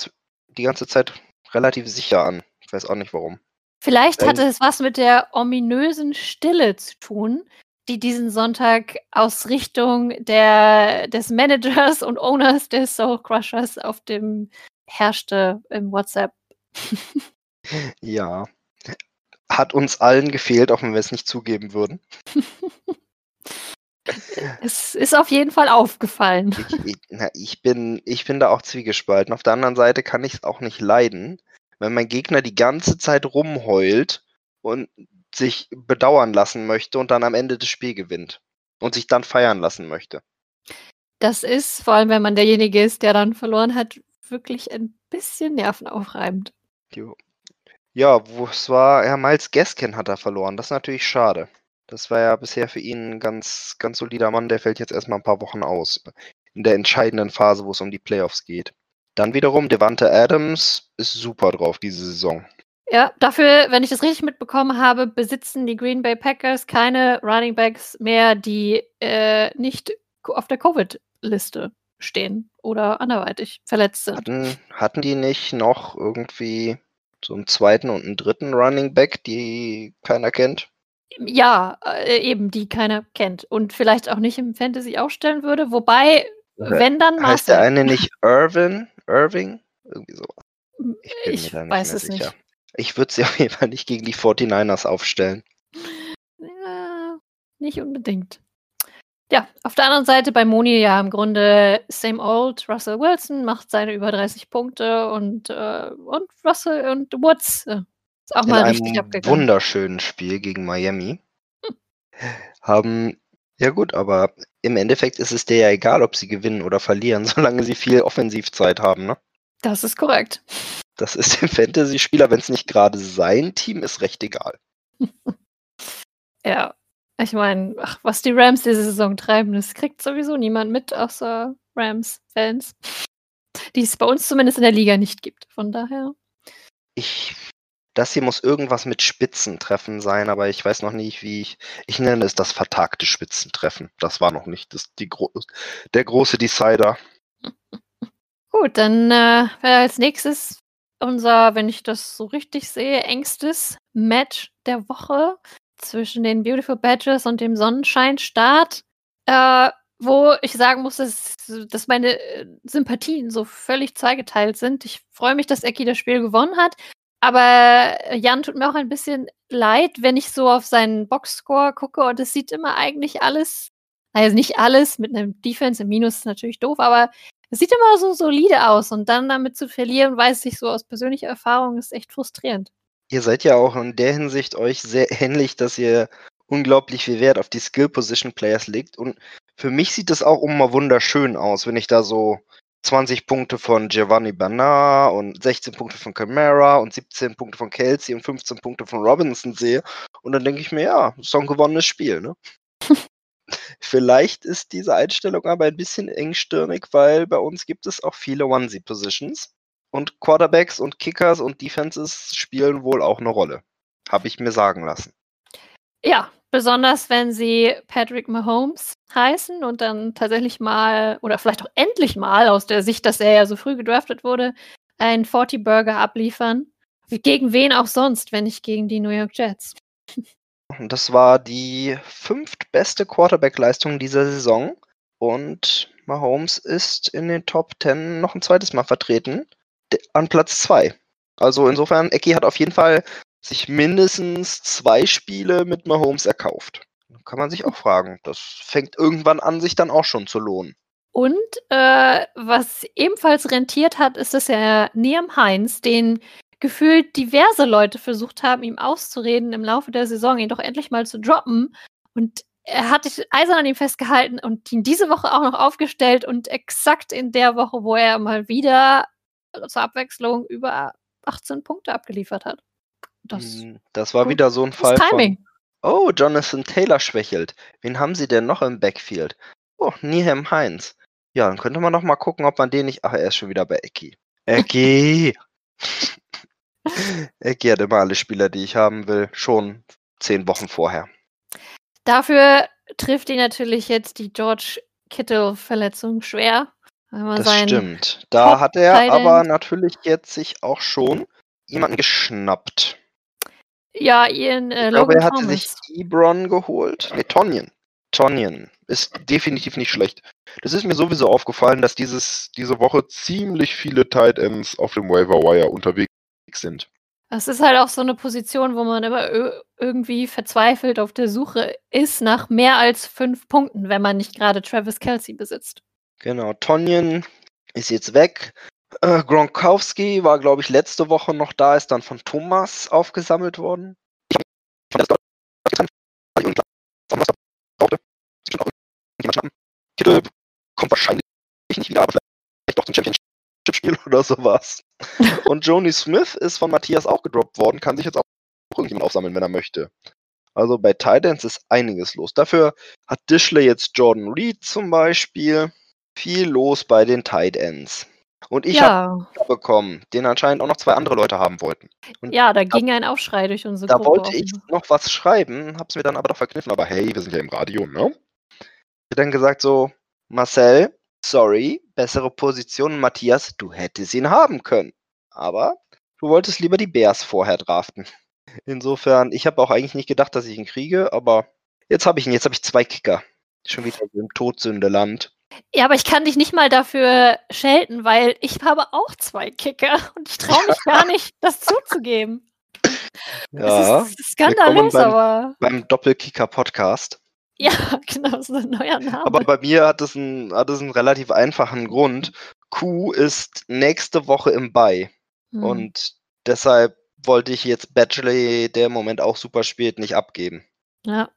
die ganze Zeit relativ sicher an. Ich weiß auch nicht warum. Vielleicht hatte es was mit der ominösen Stille zu tun, die diesen Sonntag aus Richtung der, des Managers und Owners des Soul Crushers auf dem herrschte im WhatsApp. Ja. Hat uns allen gefehlt, auch wenn wir es nicht zugeben würden. Es ist auf jeden Fall aufgefallen. Ich, ich, na, ich, bin, ich bin da auch zwiegespalten. Auf der anderen Seite kann ich es auch nicht leiden, wenn mein Gegner die ganze Zeit rumheult und sich bedauern lassen möchte und dann am Ende das Spiel gewinnt und sich dann feiern lassen möchte. Das ist, vor allem wenn man derjenige ist, der dann verloren hat, wirklich ein bisschen nervenaufreibend. Jo. Ja, wo es war, ja, Miles Gaskin hat er verloren. Das ist natürlich schade. Das war ja bisher für ihn ein ganz, ganz solider Mann. Der fällt jetzt erstmal ein paar Wochen aus. In der entscheidenden Phase, wo es um die Playoffs geht. Dann wiederum, Devante Adams ist super drauf diese Saison. Ja, dafür, wenn ich das richtig mitbekommen habe, besitzen die Green Bay Packers keine Running Backs mehr, die äh, nicht auf der Covid-Liste stehen oder anderweitig verletzt sind. Hatten, hatten die nicht noch irgendwie so einen zweiten und einen dritten Running Back, die keiner kennt? Ja, äh, eben, die keiner kennt und vielleicht auch nicht im Fantasy aufstellen würde. Wobei, wenn dann Heißt der eine nicht Irvin? Irving? Irgendwie so. Ich bin Ich mir da nicht weiß mehr es sicher. nicht. Ich würde sie auf jeden Fall nicht gegen die 49ers aufstellen. Ja, nicht unbedingt. Ja, auf der anderen Seite bei Moni ja im Grunde same old. Russell Wilson macht seine über 30 Punkte und, äh, und Russell und Woods äh, ist auch In mal einem richtig abgegangen. wunderschönen Spiel gegen Miami haben, ja gut, aber im Endeffekt ist es dir ja egal, ob sie gewinnen oder verlieren, solange sie viel Offensivzeit haben. Ne? Das ist korrekt. Das ist dem Fantasy-Spieler, wenn es nicht gerade sein Team ist, recht egal. Ja, ich meine, was die Rams diese Saison treiben, das kriegt sowieso niemand mit, außer Rams-Fans. Die es bei uns zumindest in der Liga nicht gibt. Von daher. Ich, das hier muss irgendwas mit Spitzentreffen sein, aber ich weiß noch nicht, wie ich. Ich nenne es das vertagte Spitzentreffen. Das war noch nicht das, die gro der große Decider. Gut, dann äh, als nächstes unser, wenn ich das so richtig sehe, engstes Match der Woche zwischen den Beautiful Badgers und dem Sonnenschein-Start, äh, wo ich sagen muss, dass, dass meine äh, Sympathien so völlig zweigeteilt sind. Ich freue mich, dass Eki das Spiel gewonnen hat, aber Jan tut mir auch ein bisschen leid, wenn ich so auf seinen Boxscore gucke und es sieht immer eigentlich alles, also nicht alles, mit einem Defense im Minus ist natürlich doof, aber es sieht immer so solide aus und dann damit zu verlieren, weiß ich so aus persönlicher Erfahrung, ist echt frustrierend. Ihr seid ja auch in der Hinsicht euch sehr ähnlich, dass ihr unglaublich viel Wert auf die Skill Position Players legt. Und für mich sieht es auch immer wunderschön aus, wenn ich da so 20 Punkte von Giovanni Bernard und 16 Punkte von Camara und 17 Punkte von Kelsey und 15 Punkte von Robinson sehe. Und dann denke ich mir, ja, das ist doch ein gewonnenes Spiel, ne? Vielleicht ist diese Einstellung aber ein bisschen engstirnig, weil bei uns gibt es auch viele Onesie-Positions. Und Quarterbacks und Kickers und Defenses spielen wohl auch eine Rolle. Habe ich mir sagen lassen. Ja, besonders wenn sie Patrick Mahomes heißen und dann tatsächlich mal, oder vielleicht auch endlich mal aus der Sicht, dass er ja so früh gedraftet wurde, einen 40-Burger abliefern. Gegen wen auch sonst, wenn nicht gegen die New York Jets. Das war die fünftbeste Quarterback-Leistung dieser Saison. Und Mahomes ist in den Top 10 noch ein zweites Mal vertreten. An Platz 2. Also insofern, Ecki hat auf jeden Fall sich mindestens zwei Spiele mit Mahomes erkauft. Kann man sich auch fragen. Das fängt irgendwann an, sich dann auch schon zu lohnen. Und äh, was ebenfalls rentiert hat, ist, dass er Niam Heinz, den gefühlt diverse Leute versucht haben, ihm auszureden im Laufe der Saison, ihn doch endlich mal zu droppen. Und er hat sich eisern an ihm festgehalten und ihn diese Woche auch noch aufgestellt und exakt in der Woche, wo er mal wieder zur Abwechslung über 18 Punkte abgeliefert hat. Das, das war wieder so ein Fall Timing. von, oh, Jonathan Taylor schwächelt. Wen haben sie denn noch im Backfield? Oh, Nihem Heinz. Ja, dann könnte man noch mal gucken, ob man den nicht, ach, er ist schon wieder bei Ecki. Ecki! Ecki hat immer alle Spieler, die ich haben will, schon zehn Wochen vorher. Dafür trifft ihn natürlich jetzt die George Kittle-Verletzung schwer. das stimmt. Da hat er aber natürlich jetzt sich auch schon jemanden geschnappt. Ja, Ian äh, Ich glaube, Logan er hatte sich. Ebron geholt. Nee, Tonyan. Tonyan ist definitiv nicht schlecht. Das ist mir sowieso aufgefallen, dass dieses, diese Woche ziemlich viele Tight Ends auf dem Waiver Wire unterwegs sind. Das ist halt auch so eine Position, wo man immer irgendwie verzweifelt auf der Suche ist nach mehr als fünf Punkten, wenn man nicht gerade Travis Kelsey besitzt. Genau, Tonyan ist jetzt weg. Äh, Gronkowski war, glaube ich, letzte Woche noch da, ist dann von Thomas aufgesammelt worden. Kittel kommt wahrscheinlich nicht wieder, aber vielleicht doch zum Championship-Spiel oder sowas. Und Joni Smith ist von Matthias auch gedroppt worden, kann sich jetzt auch irgendjemand aufsammeln, wenn er möchte. Also bei Titans ist einiges los. Dafür hat Dishley jetzt Jordan Reed zum Beispiel. Viel los bei den Tight Ends. Und ich habe ja, bekommen, den anscheinend auch noch zwei andere Leute haben wollten. Und ja, da ging ein Aufschrei durch unsere da Gruppe. wollte ich noch was schreiben, hab's mir dann aber doch verkniffen. Aber hey, wir sind ja im Radio, ne? Ich hab dann gesagt so, Marcel, sorry, bessere Position. Matthias, du hättest ihn haben können. Aber du wolltest lieber die Bears vorher draften. Insofern, ich habe auch eigentlich nicht gedacht, dass ich ihn kriege, aber jetzt habe ich ihn. Jetzt habe ich zwei Kicker. Schon wieder im Todsündeland. Ja, aber ich kann dich nicht mal dafür schelten, weil ich habe auch zwei Kicker und ich traue mich gar nicht, das zuzugeben. Ja, Das ist skandalös, beim- aber beim Doppelkicker-Podcast. ja, genau, so ein neuer Name. Aber bei mir hat es, einen, hat es einen relativ einfachen Grund. Q ist nächste Woche im Bye. Hm. Und deshalb wollte ich jetzt Bachelor, der im Moment auch super spielt, nicht abgeben. Ja.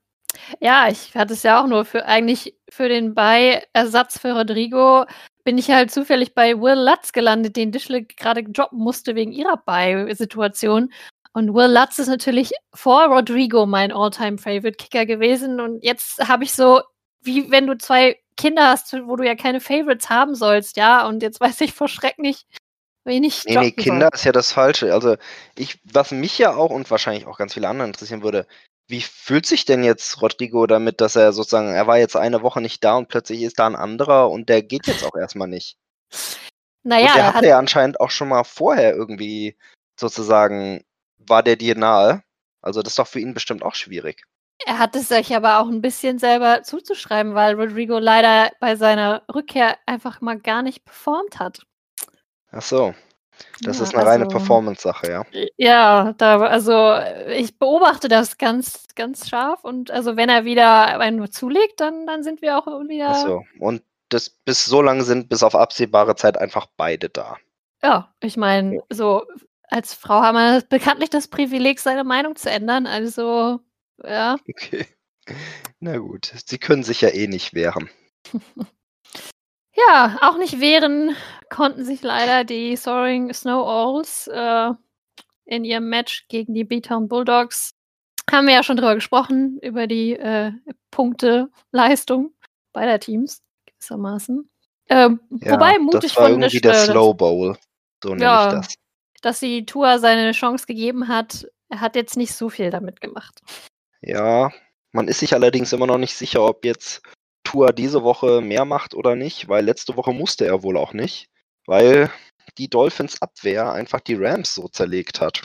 Ja, ich hatte es ja auch nur für eigentlich für den Bei-Ersatz für Rodrigo bin ich halt zufällig bei Will Lutz gelandet, den Dischle gerade droppen musste wegen ihrer Bei-Situation. Und Will Lutz ist natürlich vor Rodrigo mein All-Time-Favorite-Kicker gewesen. Und jetzt habe ich so, wie wenn du zwei Kinder hast, wo du ja keine Favorites haben sollst, ja. Und jetzt weiß ich vor Schreck nicht, wen ich Nee, nee, Kinder ist ja das Falsche. Also, ich, was mich ja auch und wahrscheinlich auch ganz viele andere interessieren würde, wie fühlt sich denn jetzt Rodrigo damit, dass er sozusagen, er war jetzt eine Woche nicht da und plötzlich ist da ein anderer und der geht jetzt auch erstmal nicht. soll. Und Naja, der er hatte hat, ja anscheinend auch schon mal vorher irgendwie sozusagen, war der dir nahe. Also, das ist doch für ihn bestimmt auch schwierig. Er hat es sich aber auch ein bisschen selber zuzuschreiben, weil Rodrigo leider bei seiner Rückkehr einfach mal gar nicht performt hat. Ach so, das Ja, ist eine reine also- Performance-Sache, ja. Ja, da, also äh, ich beobachte das ganz, ganz scharf und also wenn er wieder einen zulegt, dann, dann sind wir auch wieder. Ach so. Und das bis so lange sind bis auf absehbare Zeit einfach beide da. Ja, ich meine, so als Frau haben wir bekanntlich das Privileg, seine Meinung zu ändern. Also, ja. Okay. Na gut, sie können sich ja eh nicht wehren. Ja, auch nicht wehren konnten sich leider die Soaring Snow Owls äh, in ihrem Match gegen die B-Town Bulldogs. Haben wir ja schon drüber gesprochen, über die äh, Punkteleistung beider Teams, gewissermaßen. Ähm, Ja, wobei mutig das war von irgendwie der äh, Slow Bowl. So nenne Ja. ich das. dass sie Tua seine Chance gegeben hat. Er hat jetzt nicht so viel damit gemacht. Ja, man ist sich allerdings immer noch nicht sicher, ob jetzt Tua diese Woche mehr macht oder nicht, weil letzte Woche musste er wohl auch nicht, weil die Dolphins Abwehr einfach die Rams so zerlegt hat.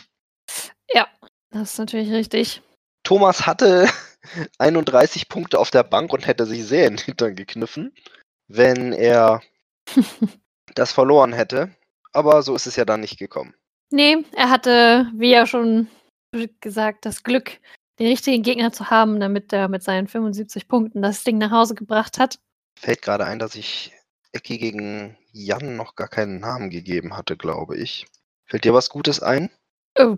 Das ist natürlich richtig. Thomas hatte 31 Punkte auf der Bank und hätte sich sehr in den Hintern gekniffen, wenn er das verloren hätte. Aber so ist es ja dann nicht gekommen. Nee, er hatte, wie ja schon gesagt, das Glück, den richtigen Gegner zu haben, damit er mit seinen 75 Punkten das Ding nach Hause gebracht hat. Fällt gerade ein, dass ich Ecki gegen Jan noch gar keinen Namen gegeben hatte, glaube ich. Fällt dir was Gutes ein? Oh,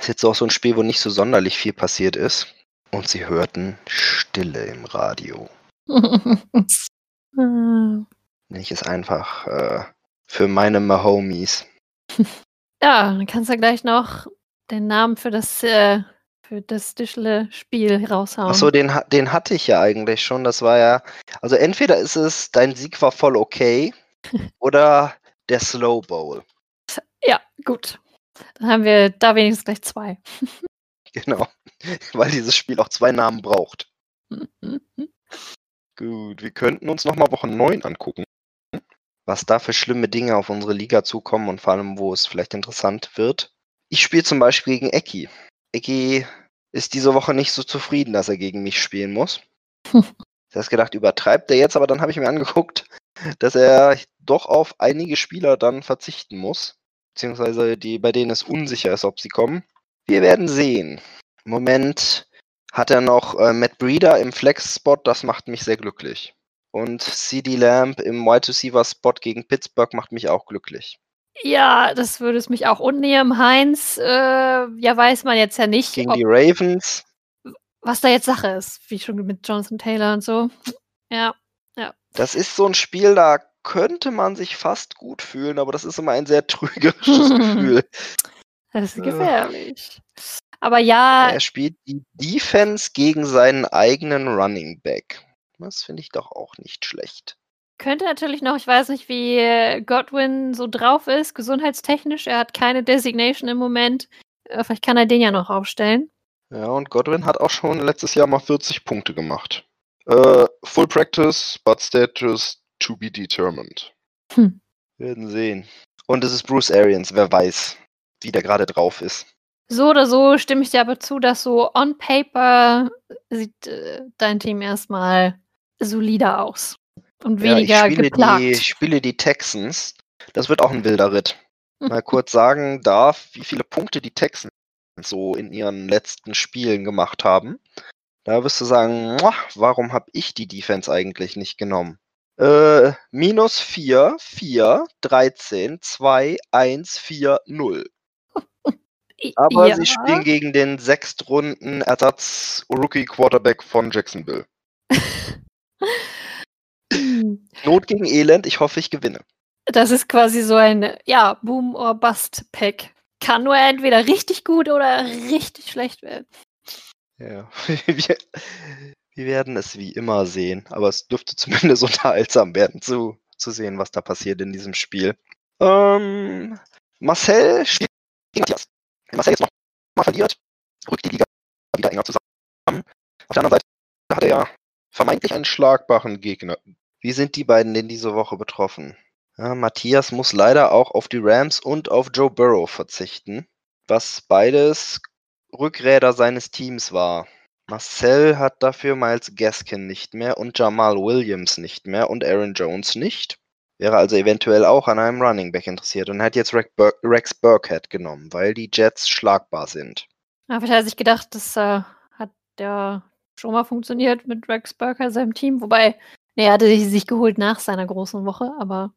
ist jetzt auch so ein Spiel, wo nicht so sonderlich viel passiert ist. Und sie hörten Stille im Radio. Nenne ich es einfach äh, für meine Mahomies. ja, dann kannst du gleich noch den Namen für das, äh, für das Dischle-Spiel raushauen. Achso, den, den hatte ich ja eigentlich schon. Das war ja. Also entweder ist es, dein Sieg war voll okay. oder der Slow Bowl. Ja, gut. Dann haben wir da wenigstens gleich zwei. Genau. Weil dieses Spiel auch zwei Namen braucht. Gut, wir könnten uns nochmal Woche 9 angucken. Was da für schlimme Dinge auf unsere Liga zukommen und vor allem, wo es vielleicht interessant wird. Ich spiele zum Beispiel gegen Ecki. Eki ist diese Woche nicht so zufrieden, dass er gegen mich spielen muss. Ich habe gedacht, übertreibt er jetzt, aber dann habe ich mir angeguckt, dass er doch auf einige Spieler dann verzichten muss. Beziehungsweise die, bei denen es unsicher ist, ob sie kommen. Wir werden sehen. Im Moment hat er noch äh, Matt Breeder im Flex-Spot, das macht mich sehr glücklich. Und CD Lamb im Wide Receiver Spot gegen Pittsburgh macht mich auch glücklich. Ja, das würde es mich auch. Und neben Heinz, äh, ja, weiß man jetzt ja nicht. Gegen die Ravens. Was da jetzt Sache ist, wie schon mit Jonathan Taylor und so. Ja, ja. Das ist so ein Spiel, da könnte man sich fast gut fühlen, aber das ist immer ein sehr trügerisches Gefühl. Das ist gefährlich. Aber ja. Er spielt die Defense gegen seinen eigenen Running Back. Das finde ich doch auch nicht schlecht. Könnte natürlich noch, ich weiß nicht, wie Godwin so drauf ist, gesundheitstechnisch. Er hat keine Designation im Moment. Äh, vielleicht kann er den ja noch aufstellen. Ja, und Godwin hat auch schon letztes Jahr mal 40 Punkte gemacht. Äh, full Practice, but status to be determined. Hm. werden sehen. Und es ist Bruce Arians, wer weiß, wie der gerade drauf ist. So oder so stimme ich dir aber zu, dass so on paper sieht äh, dein Team erstmal solider aus und weniger ja, ich spiele geplagt. Die, ich spiele die Texans. Das wird auch ein wilder Ritt. Mal kurz sagen darf, wie viele Punkte die Texans so in ihren letzten Spielen gemacht haben. Da wirst du sagen, warum habe ich die Defense eigentlich nicht genommen? Äh, minus 4, 4, 13, 2, 1, 4, 0. Aber ja. sie spielen gegen den Sechstrunden Ersatz Rookie Quarterback von Jacksonville. Not gegen Elend, ich hoffe, ich gewinne. Das ist quasi so ein, ja, Boom- or Bust-Pack. Kann nur entweder richtig gut oder richtig schlecht werden. Ja, wir, wir, werden es wie immer sehen, aber es dürfte zumindest unterhaltsam werden zu, zu sehen, was da passiert in diesem Spiel. Ähm, Marcel spielt gegen Matthias. Wenn Marcel jetzt nochmal verliert, rückt die Liga wieder enger zusammen. Auf der anderen Seite hat er ja vermeintlich einen schlagbaren Gegner wie sind die beiden denn diese Woche betroffen? Ja, Matthias muss leider auch auf die Rams und auf Joe Burrow verzichten, was beides Rückräder seines Teams war. Marcel hat dafür Miles Gaskin nicht mehr und Jamal Williams nicht mehr und Aaron Jones nicht. Wäre also eventuell auch an einem Running Back interessiert und hat jetzt Rex Burkhead genommen, weil die Jets schlagbar sind. Aber vielleicht hat er sich gedacht, das äh, hat ja schon mal funktioniert mit Rex Burkhead, seinem Team. Wobei, er hatte sich geholt nach seiner großen Woche, aber.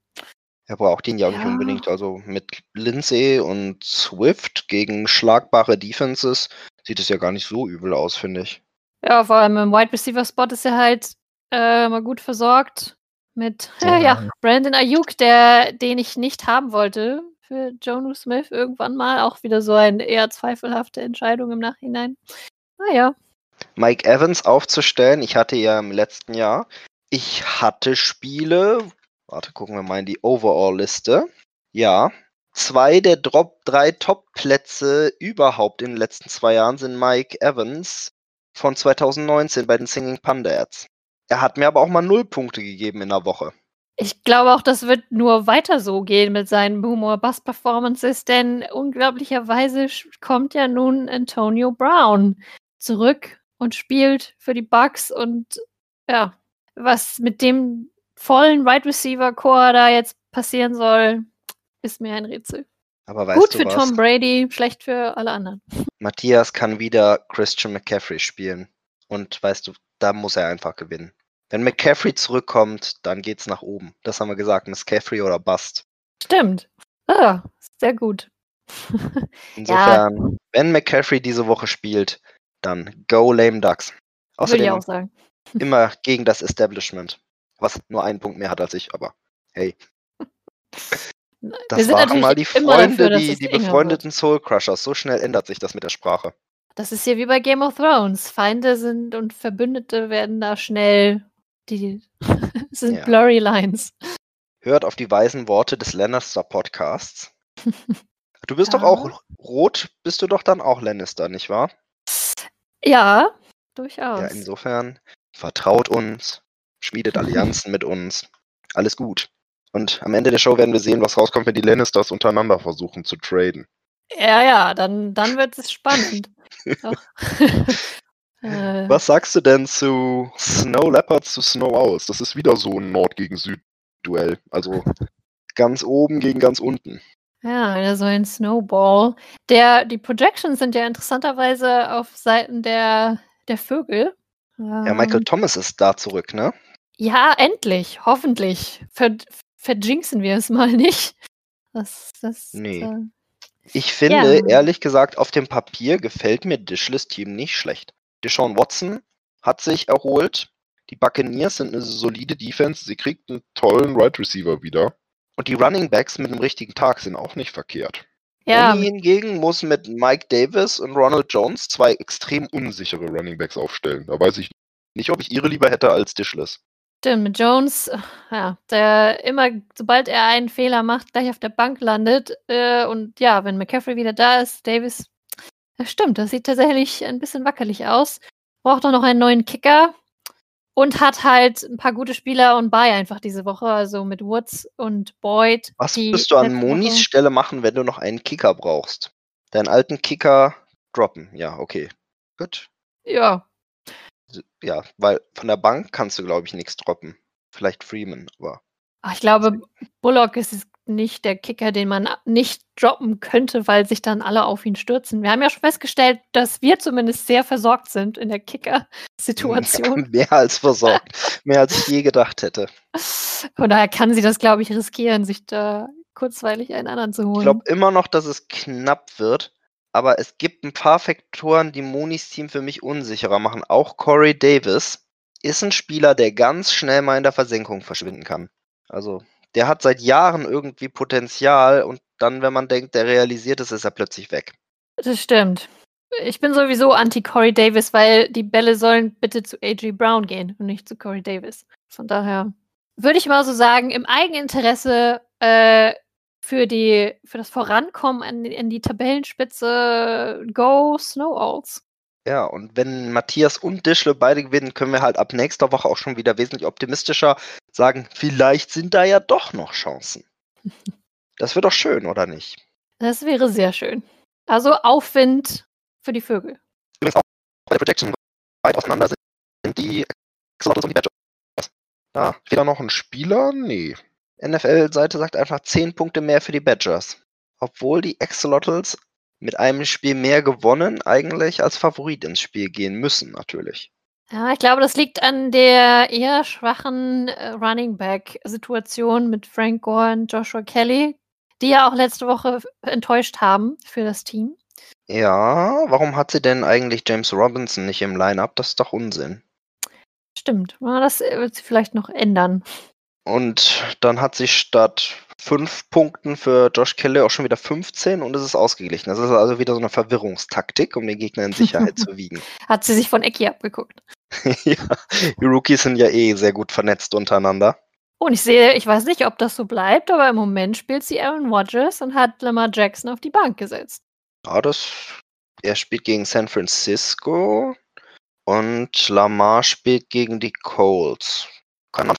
Er braucht ihn ja, ja. nicht unbedingt. Also mit Lindsay und Swift gegen schlagbare Defenses sieht es ja gar nicht so übel aus, finde ich. Ja, vor allem im Wide Receiver Spot ist er halt äh, mal gut versorgt mit ja. ja, Brandon Ayuk, der, den ich nicht haben wollte für Jonu Smith irgendwann mal. Auch wieder so eine eher zweifelhafte Entscheidung im Nachhinein. Naja. Mike Evans aufzustellen, ich hatte ja im letzten Jahr ich hatte Spiele, warte, gucken wir mal in die Overall-Liste. Ja, zwei der Drop, drei Top-Plätze überhaupt in den letzten zwei Jahren sind Mike Evans von 2019 bei den Singing Pandats. Er hat mir aber auch mal null Punkte gegeben in der Woche. Ich glaube auch, das wird nur weiter so gehen mit seinen Boomer Bass Performances, denn unglaublicherweise kommt ja nun Antonio Brown zurück und spielt für die Bucks und ja, was mit dem vollen Wide Receiver Core da jetzt passieren soll, ist mir ein Rätsel. Aber weißt Gut du für was? Tom Brady, schlecht für alle anderen. Matthias kann wieder Christian McCaffrey spielen. Und weißt du, da muss er einfach gewinnen. Wenn McCaffrey zurückkommt, dann geht's nach oben. Das haben wir gesagt, McCaffrey oder Bust. Stimmt. Ah, sehr gut. Insofern, ja. wenn McCaffrey diese Woche spielt, dann go lame ducks. Außerdem, Würde ich auch sagen immer gegen das Establishment. Was nur einen Punkt mehr hat als ich, aber hey. Das waren mal die Freunde, dafür, die, die befreundeten Soul Crushers. So schnell ändert sich das mit der Sprache. Das ist ja wie bei Game of Thrones. Feinde sind und Verbündete werden da schnell. Die sind ja. blurry Lines. Hört auf die weisen Worte des Lannister Podcasts. Du bist ja. doch auch rot, bist du doch dann auch Lannister, nicht wahr? Ja, durchaus. Ja, insofern vertraut uns, schmiedet Allianzen mit uns. Alles gut. Und am Ende der Show werden wir sehen, was rauskommt, wenn die Lannisters untereinander versuchen zu traden. Ja, ja, dann, dann wird es spannend. äh, Was sagst du denn zu Snow Leopards zu Snow Owls? Das ist wieder so ein Nord gegen Süd-Duell. Also ganz oben gegen ganz unten. Ja, wieder so ein Snowball. Der, die Projections sind ja interessanterweise auf Seiten der, der Vögel. Ja, Michael Ähm, Thomas ist da zurück, ne? ja, endlich, hoffentlich. Ver, verjinxen wir es mal nicht. Das, das, Nee. äh, Ich finde, Ja. ehrlich gesagt, auf dem Papier gefällt mir Dishless Team nicht schlecht. Deshaun Watson hat sich erholt. Die Buccaneers sind eine solide Defense. Sie kriegt einen tollen Right Receiver wieder. Und die Running Backs mit einem richtigen Tag sind auch nicht verkehrt. Ja, Uni hingegen muss mit Mike Davis und Ronald Jones zwei extrem unsichere Running Backs aufstellen. Da weiß ich nicht, ob ich ihre lieber hätte als Dishless. stimmt. Jones, ja, der immer, sobald er einen Fehler macht, gleich auf der Bank landet. Äh, und ja, wenn McCaffrey wieder da ist, Davis, das stimmt, das sieht tatsächlich ein bisschen wackelig aus. Braucht auch noch einen neuen Kicker. Und hat halt ein paar gute Spieler und bei einfach diese Woche, also mit Woods und Boyd. Was würdest du an Monis Stelle machen, wenn du noch einen Kicker brauchst? Deinen alten Kicker droppen. Ja, okay. Gut. Ja, Ja, weil von der Bank kannst du, glaube ich, nichts droppen. Vielleicht Freeman, aber. Ah, ich glaube, Bullock ist es nicht der Kicker, den man nicht droppen könnte, weil sich dann alle auf ihn stürzen. Wir haben ja schon festgestellt, dass wir zumindest sehr versorgt sind in der Kicker-Situation. Mehr als versorgt. Mehr als ich je gedacht hätte. Von daher kann sie das, glaube ich, riskieren, sich da kurzweilig einen anderen zu holen. Ich glaube immer noch, dass es knapp wird. Aber es gibt ein paar Faktoren, die Monis Team für mich unsicherer machen. Auch Corey Davis ist ein Spieler, der ganz schnell mal in der Versenkung verschwinden kann. Also, der hat seit Jahren irgendwie Potenzial und dann, wenn man denkt, der realisiert es, ist er plötzlich weg. Das stimmt. Ich bin sowieso anti-Corey Davis, weil die Bälle sollen bitte zu A.J. Brown gehen und nicht zu Corey Davis. Von daher würde ich mal so sagen, im Eigeninteresse äh, für, die, für das Vorankommen an, die- an die Tabellenspitze Go Snow Owls. Ja, und wenn Matthias und Dischle beide gewinnen, können wir halt ab nächster Woche auch schon wieder wesentlich optimistischer sagen, vielleicht sind da ja doch noch Chancen. Das wird doch schön, oder nicht? Das wäre sehr schön. Also Aufwind für die Vögel. Übrigens auch bei der Projection weit auseinander sind die Axolotls und die Badgers. Da steht da noch ein Spieler? Nee. NFL-Seite sagt einfach 10 Punkte mehr für die Badgers. Obwohl die Axolotls mit einem Spiel mehr gewonnen eigentlich als Favorit ins Spiel gehen müssen, natürlich. Ja, ich glaube, das liegt an der eher schwachen äh, Running Back-Situation mit Frank Gore und Joshua Kelly, die ja auch letzte Woche enttäuscht haben für das Team. Ja, warum hat sie denn eigentlich James Robinson nicht im Line-Up? Das ist doch Unsinn. Stimmt, ja, das äh, wird sich vielleicht noch ändern. Und dann hat sie statt 5 Punkten für Josh Kelly auch schon wieder 15 und es ist ausgeglichen. Das ist also wieder so eine Verwirrungstaktik, um den Gegner in Sicherheit zu wiegen. Hat sie sich von Ecki abgeguckt. ja, die Rookies sind ja eh sehr gut vernetzt untereinander. Und ich sehe, ich weiß nicht, ob das so bleibt, aber im Moment spielt sie Aaron Rodgers und hat Lamar Jackson auf die Bank gesetzt. Ja, das. Er spielt gegen San Francisco und Lamar spielt gegen die Colts. Kann man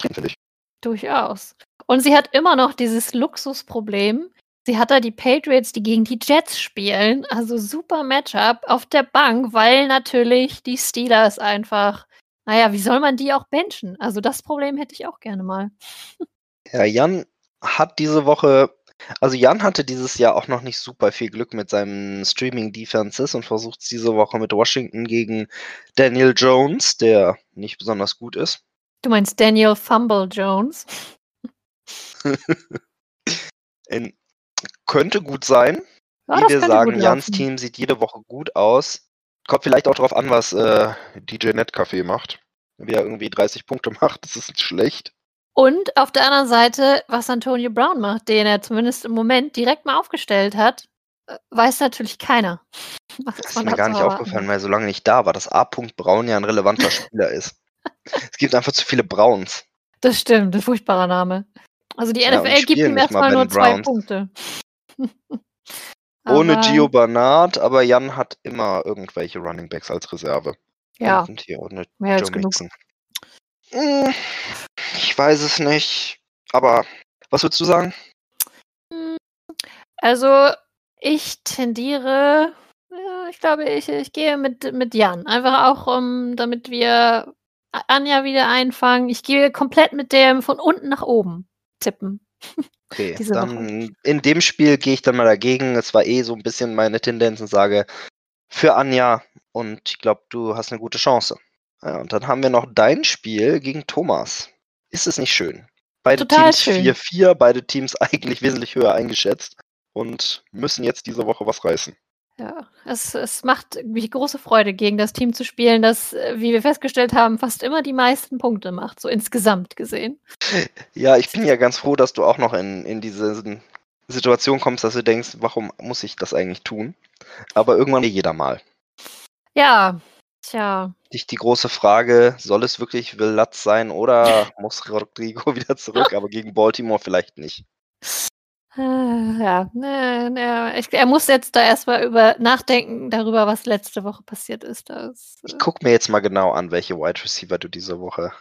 finde ich. Durchaus. Und sie hat immer noch dieses Luxusproblem. Sie hat da die Patriots, die gegen die Jets spielen. Also super Matchup auf der Bank, weil natürlich die Steelers einfach, naja, wie soll man die auch benchen? Also das Problem hätte ich auch gerne mal. Ja, Jan hat diese Woche, also Jan hatte dieses Jahr auch noch nicht super viel Glück mit seinen Streaming-Defenses und versucht es diese Woche mit Washington gegen Daniel Jones, der nicht besonders gut ist. Du meinst Daniel Fumble Jones? In, könnte gut sein. Ja, Wie wir sagen, Jans laufen. Team sieht jede Woche gut aus. Kommt vielleicht auch darauf an, was äh, DJ Netcafé macht. Wie er irgendwie 30 Punkte macht, das ist nicht schlecht. Und auf der anderen Seite, was Antonio Brown macht, den er zumindest im Moment direkt mal aufgestellt hat, äh, weiß natürlich keiner. Was Das ist mir gar nicht erwarten aufgefallen, weil er so lange nicht da war, dass A. Braun ja ein relevanter Spieler ist. Es gibt einfach zu viele Browns. Das stimmt, ein furchtbarer Name. Also die Ja, NFL gibt spielen ihm erstmal nur zwei Browns. Punkte. Ohne Gio Bernard, aber Jan hat immer irgendwelche Running Backs als Reserve. Ja, Und hier ohne mehr als Joe genug. Mixon. Hm, Ich weiß es nicht. Aber was würdest du sagen? Also, Ich tendiere, ja, ich glaube, ich, ich gehe mit, mit Jan. Einfach auch, um, damit wir Anja wieder einfangen. Ich gehe komplett mit dem von unten nach oben tippen. Okay, dann in dem Spiel gehe ich dann mal dagegen. Es war eh so ein bisschen meine Tendenz und sage für Anja und ich glaube, du hast eine gute Chance. Ja, und dann haben wir noch dein Spiel gegen Thomas. Ist es nicht schön? Beide Total Teams schön. 4-4, beide Teams eigentlich wesentlich höher eingeschätzt und müssen jetzt diese Woche was reißen. Ja, es, es macht mich große Freude, gegen das Team zu spielen, das, äh, wie wir festgestellt haben, fast immer die meisten Punkte macht, so insgesamt gesehen. Ja, ich bin ja ganz froh, dass du auch noch in, in diese Situation kommst, dass du denkst, warum muss ich das eigentlich tun? Aber irgendwann jeder mal. Ja, tja. Dich die große Frage, soll es wirklich Will Lutz sein oder muss Rodrigo wieder zurück, aber gegen Baltimore vielleicht nicht? Äh, ja, ne, ne, ich, er muss jetzt da erstmal über nachdenken darüber, was letzte Woche passiert ist. Das, Ich äh, guck mir jetzt mal genau an, welche Wide Receiver du diese Woche.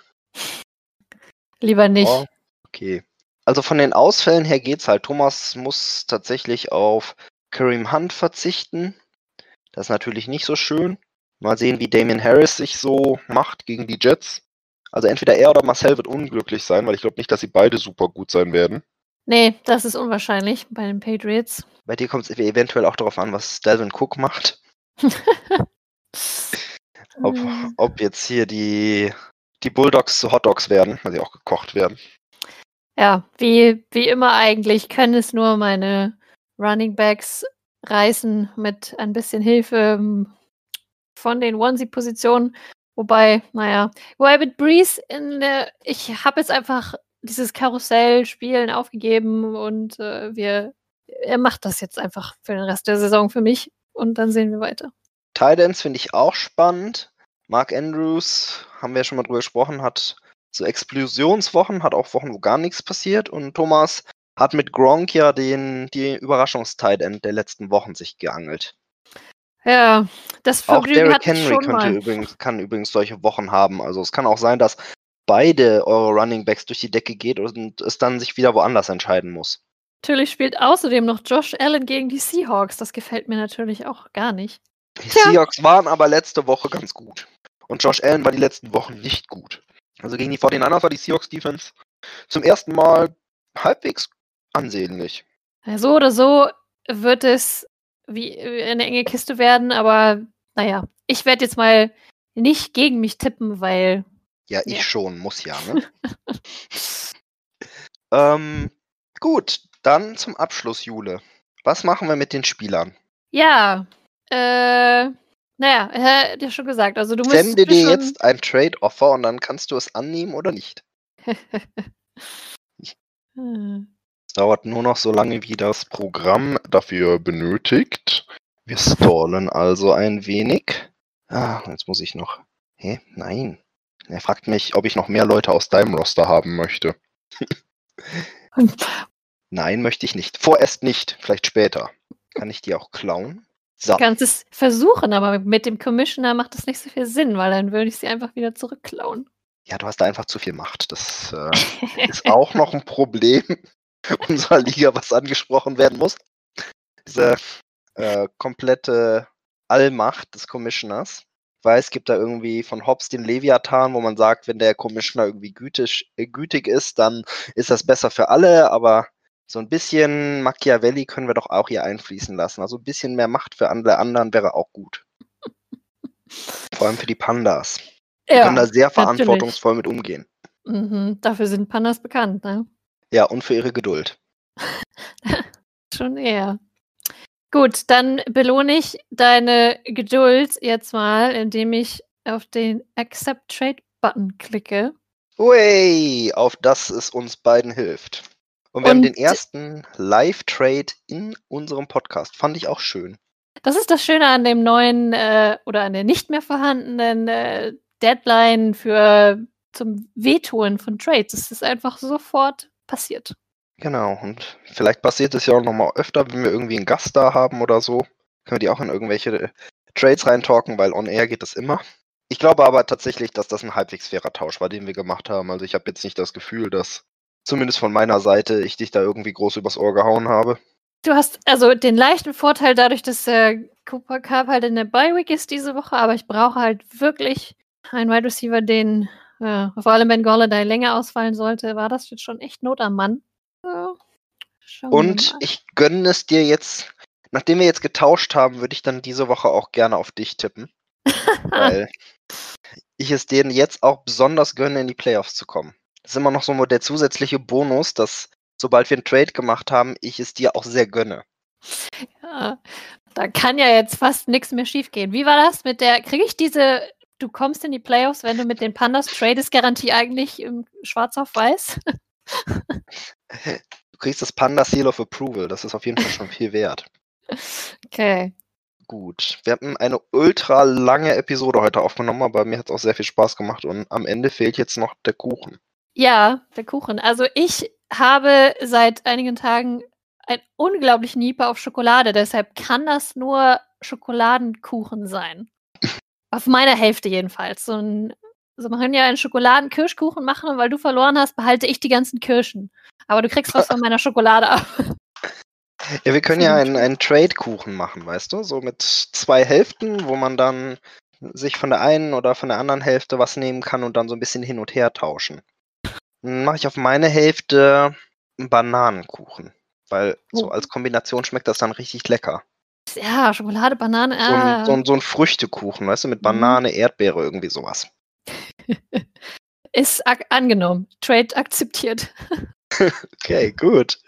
lieber nicht. Oh, okay. Also von den Ausfällen her geht's halt. Thomas muss tatsächlich auf Kareem Hunt verzichten. Das ist natürlich nicht so schön. Mal sehen, wie Damian Harris sich so macht gegen die Jets. Also entweder er oder Marcel wird unglücklich sein, weil ich glaube nicht, dass sie beide super gut sein werden. Nee, das ist unwahrscheinlich bei den Patriots. Bei dir kommt es eventuell auch darauf an, was Dalvin Cook macht. Ob, ob jetzt hier die, die Bulldogs zu Hotdogs werden, weil sie auch gekocht werden. Ja, wie, wie immer eigentlich können es nur meine Running Backs reißen mit ein bisschen Hilfe ähm, von den Onesie-Positionen. Wobei, naja, wobei mit Breeze in der, ich habe jetzt einfach dieses Karussell-Spielen aufgegeben und äh, wir, er macht das jetzt einfach für den Rest der Saison für mich und dann sehen wir weiter. Tidance finde ich auch spannend. Mark Andrews, haben wir ja schon mal drüber gesprochen, hat so Explosionswochen, hat auch Wochen, wo gar nichts passiert. Und Thomas hat mit Gronk ja den, die Überraschungstide-End der letzten Wochen sich geangelt. Ja, das Auch Vergnügen Derrick hatte ich Henry schon könnte mal. übrigens, kann übrigens solche Wochen haben. Also es kann auch sein, dass beide eure Running Backs durch die Decke geht und es dann sich wieder woanders entscheiden muss. Natürlich spielt außerdem noch Josh Allen gegen die Seahawks. Das gefällt mir natürlich auch gar nicht. Die Tja. Seahawks waren aber letzte Woche ganz gut. Und Josh Allen war die letzten Wochen nicht gut. Also gegen die 49ers war die Seahawks Defense zum ersten Mal halbwegs ansehnlich. So oder so wird es wie äh, eine enge Kiste werden, aber naja, ich werde jetzt mal nicht gegen mich tippen, weil Ja, ich Ja. schon, muss ja, ne? ähm, gut, dann zum Abschluss, Jule. Was machen wir mit den Spielern? ja, äh, naja, hat ja schon gesagt, also du musst Sende dir jetzt ein Trade-Offer und dann kannst du es annehmen oder nicht. Es dauert nur noch so lange, wie das Programm dafür benötigt. Wir stallen also ein wenig. Ah, jetzt muss ich noch. Hä? Nein. Er fragt mich, ob ich noch mehr Leute aus deinem Roster haben möchte. Nein, möchte ich nicht. Vorerst nicht, vielleicht später. Kann ich die auch klauen? So. Du kannst es versuchen, aber mit dem Commissioner macht das nicht so viel Sinn, weil dann würde ich sie einfach wieder zurückklauen. Ja, du hast da einfach zu viel Macht. Das äh, ist auch noch ein Problem unserer Liga, was angesprochen werden muss. Diese äh, komplette Allmacht des Commissioners. Weiß, es gibt da irgendwie von Hobbes den Leviathan, wo man sagt, wenn der Commissioner irgendwie gütig, äh, gütig ist, dann ist das besser für alle, aber so ein bisschen Machiavelli können wir doch auch hier einfließen lassen. Also ein bisschen mehr Macht für alle anderen wäre auch gut. Vor allem für die Pandas. Die können da sehr verantwortungsvoll mit umgehen. Mhm, dafür sind Pandas bekannt, ne? Ja, und für ihre Geduld. Schon eher. Gut, dann belohne ich deine Geduld jetzt mal, indem ich auf den Accept Trade Button klicke. Hui, auf das es uns beiden hilft. Und wir haben den Und- ersten Live-Trade in unserem Podcast. Fand ich auch schön. Das ist das Schöne an dem neuen äh, oder an der nicht mehr vorhandenen äh, Deadline für zum Wehtun von Trades. Es ist einfach sofort passiert. Genau, und vielleicht passiert es ja auch nochmal öfter, wenn wir irgendwie einen Gast da haben oder so. Können wir die auch in irgendwelche äh, Trades reintalken, weil on air geht das immer. Ich glaube aber tatsächlich, dass das ein halbwegs fairer Tausch war, den wir gemacht haben. Also ich habe jetzt nicht das Gefühl, dass zumindest von meiner Seite ich dich da irgendwie groß übers Ohr gehauen habe. Du hast also den leichten Vorteil dadurch, dass der Cooper Cup halt in der Bye-Week ist diese Woche, aber ich brauche halt wirklich einen Wide Receiver, den, ja, vor allem wenn Golladay länger ausfallen sollte, war das jetzt schon echt Not am Mann. Und ich gönne es dir jetzt, nachdem wir jetzt getauscht haben, würde ich dann diese Woche auch gerne auf dich tippen. weil ich es denen jetzt auch besonders gönne, in die Playoffs zu kommen. Das ist immer noch so der zusätzliche Bonus, dass sobald wir einen Trade gemacht haben, ich es dir auch sehr gönne. Ja, da kann ja jetzt fast nichts mehr schiefgehen. Wie war das mit der, kriege ich diese, du kommst in die Playoffs, wenn du mit den Pandas tradest, Garantie eigentlich im Schwarz auf Weiß? Du kriegst das Panda Seal of Approval, das ist auf jeden Fall schon viel wert. Okay. Gut, wir hatten eine ultra lange Episode heute aufgenommen, aber mir hat es auch sehr viel Spaß gemacht und am Ende fehlt jetzt noch der Kuchen. Ja, der Kuchen. Also ich habe seit einigen Tagen ein unglaublich Nieper auf Schokolade, deshalb kann das nur Schokoladenkuchen sein. auf meiner Hälfte jedenfalls. So ein, also man kann ja einen Schokoladenkirschkuchen machen und weil du verloren hast, behalte ich die ganzen Kirschen. Aber du kriegst was von meiner Schokolade ab. Ja, wir können ja einen, einen Trade-Kuchen machen, weißt du? So mit zwei Hälften, wo man dann sich von der einen oder von der anderen Hälfte was nehmen kann und dann so ein bisschen hin und her tauschen. Dann mache ich auf meine Hälfte einen Bananenkuchen, weil so Oh. als Kombination schmeckt das dann richtig lecker. Ja, Schokolade, Banane. So ein, Ah. so ein, so ein Früchtekuchen, weißt du, mit Mhm. Banane, Erdbeere, irgendwie sowas. Ist angenommen. Trade akzeptiert. Okay, gut.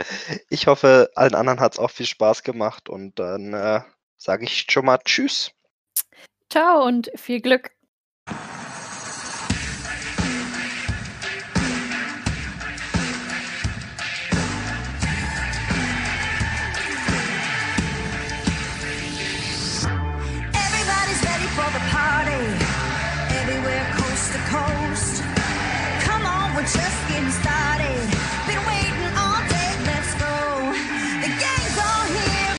Ich hoffe, allen anderen hat es auch viel Spaß gemacht und dann äh, sage ich schon mal Tschüss. Ciao und viel Glück.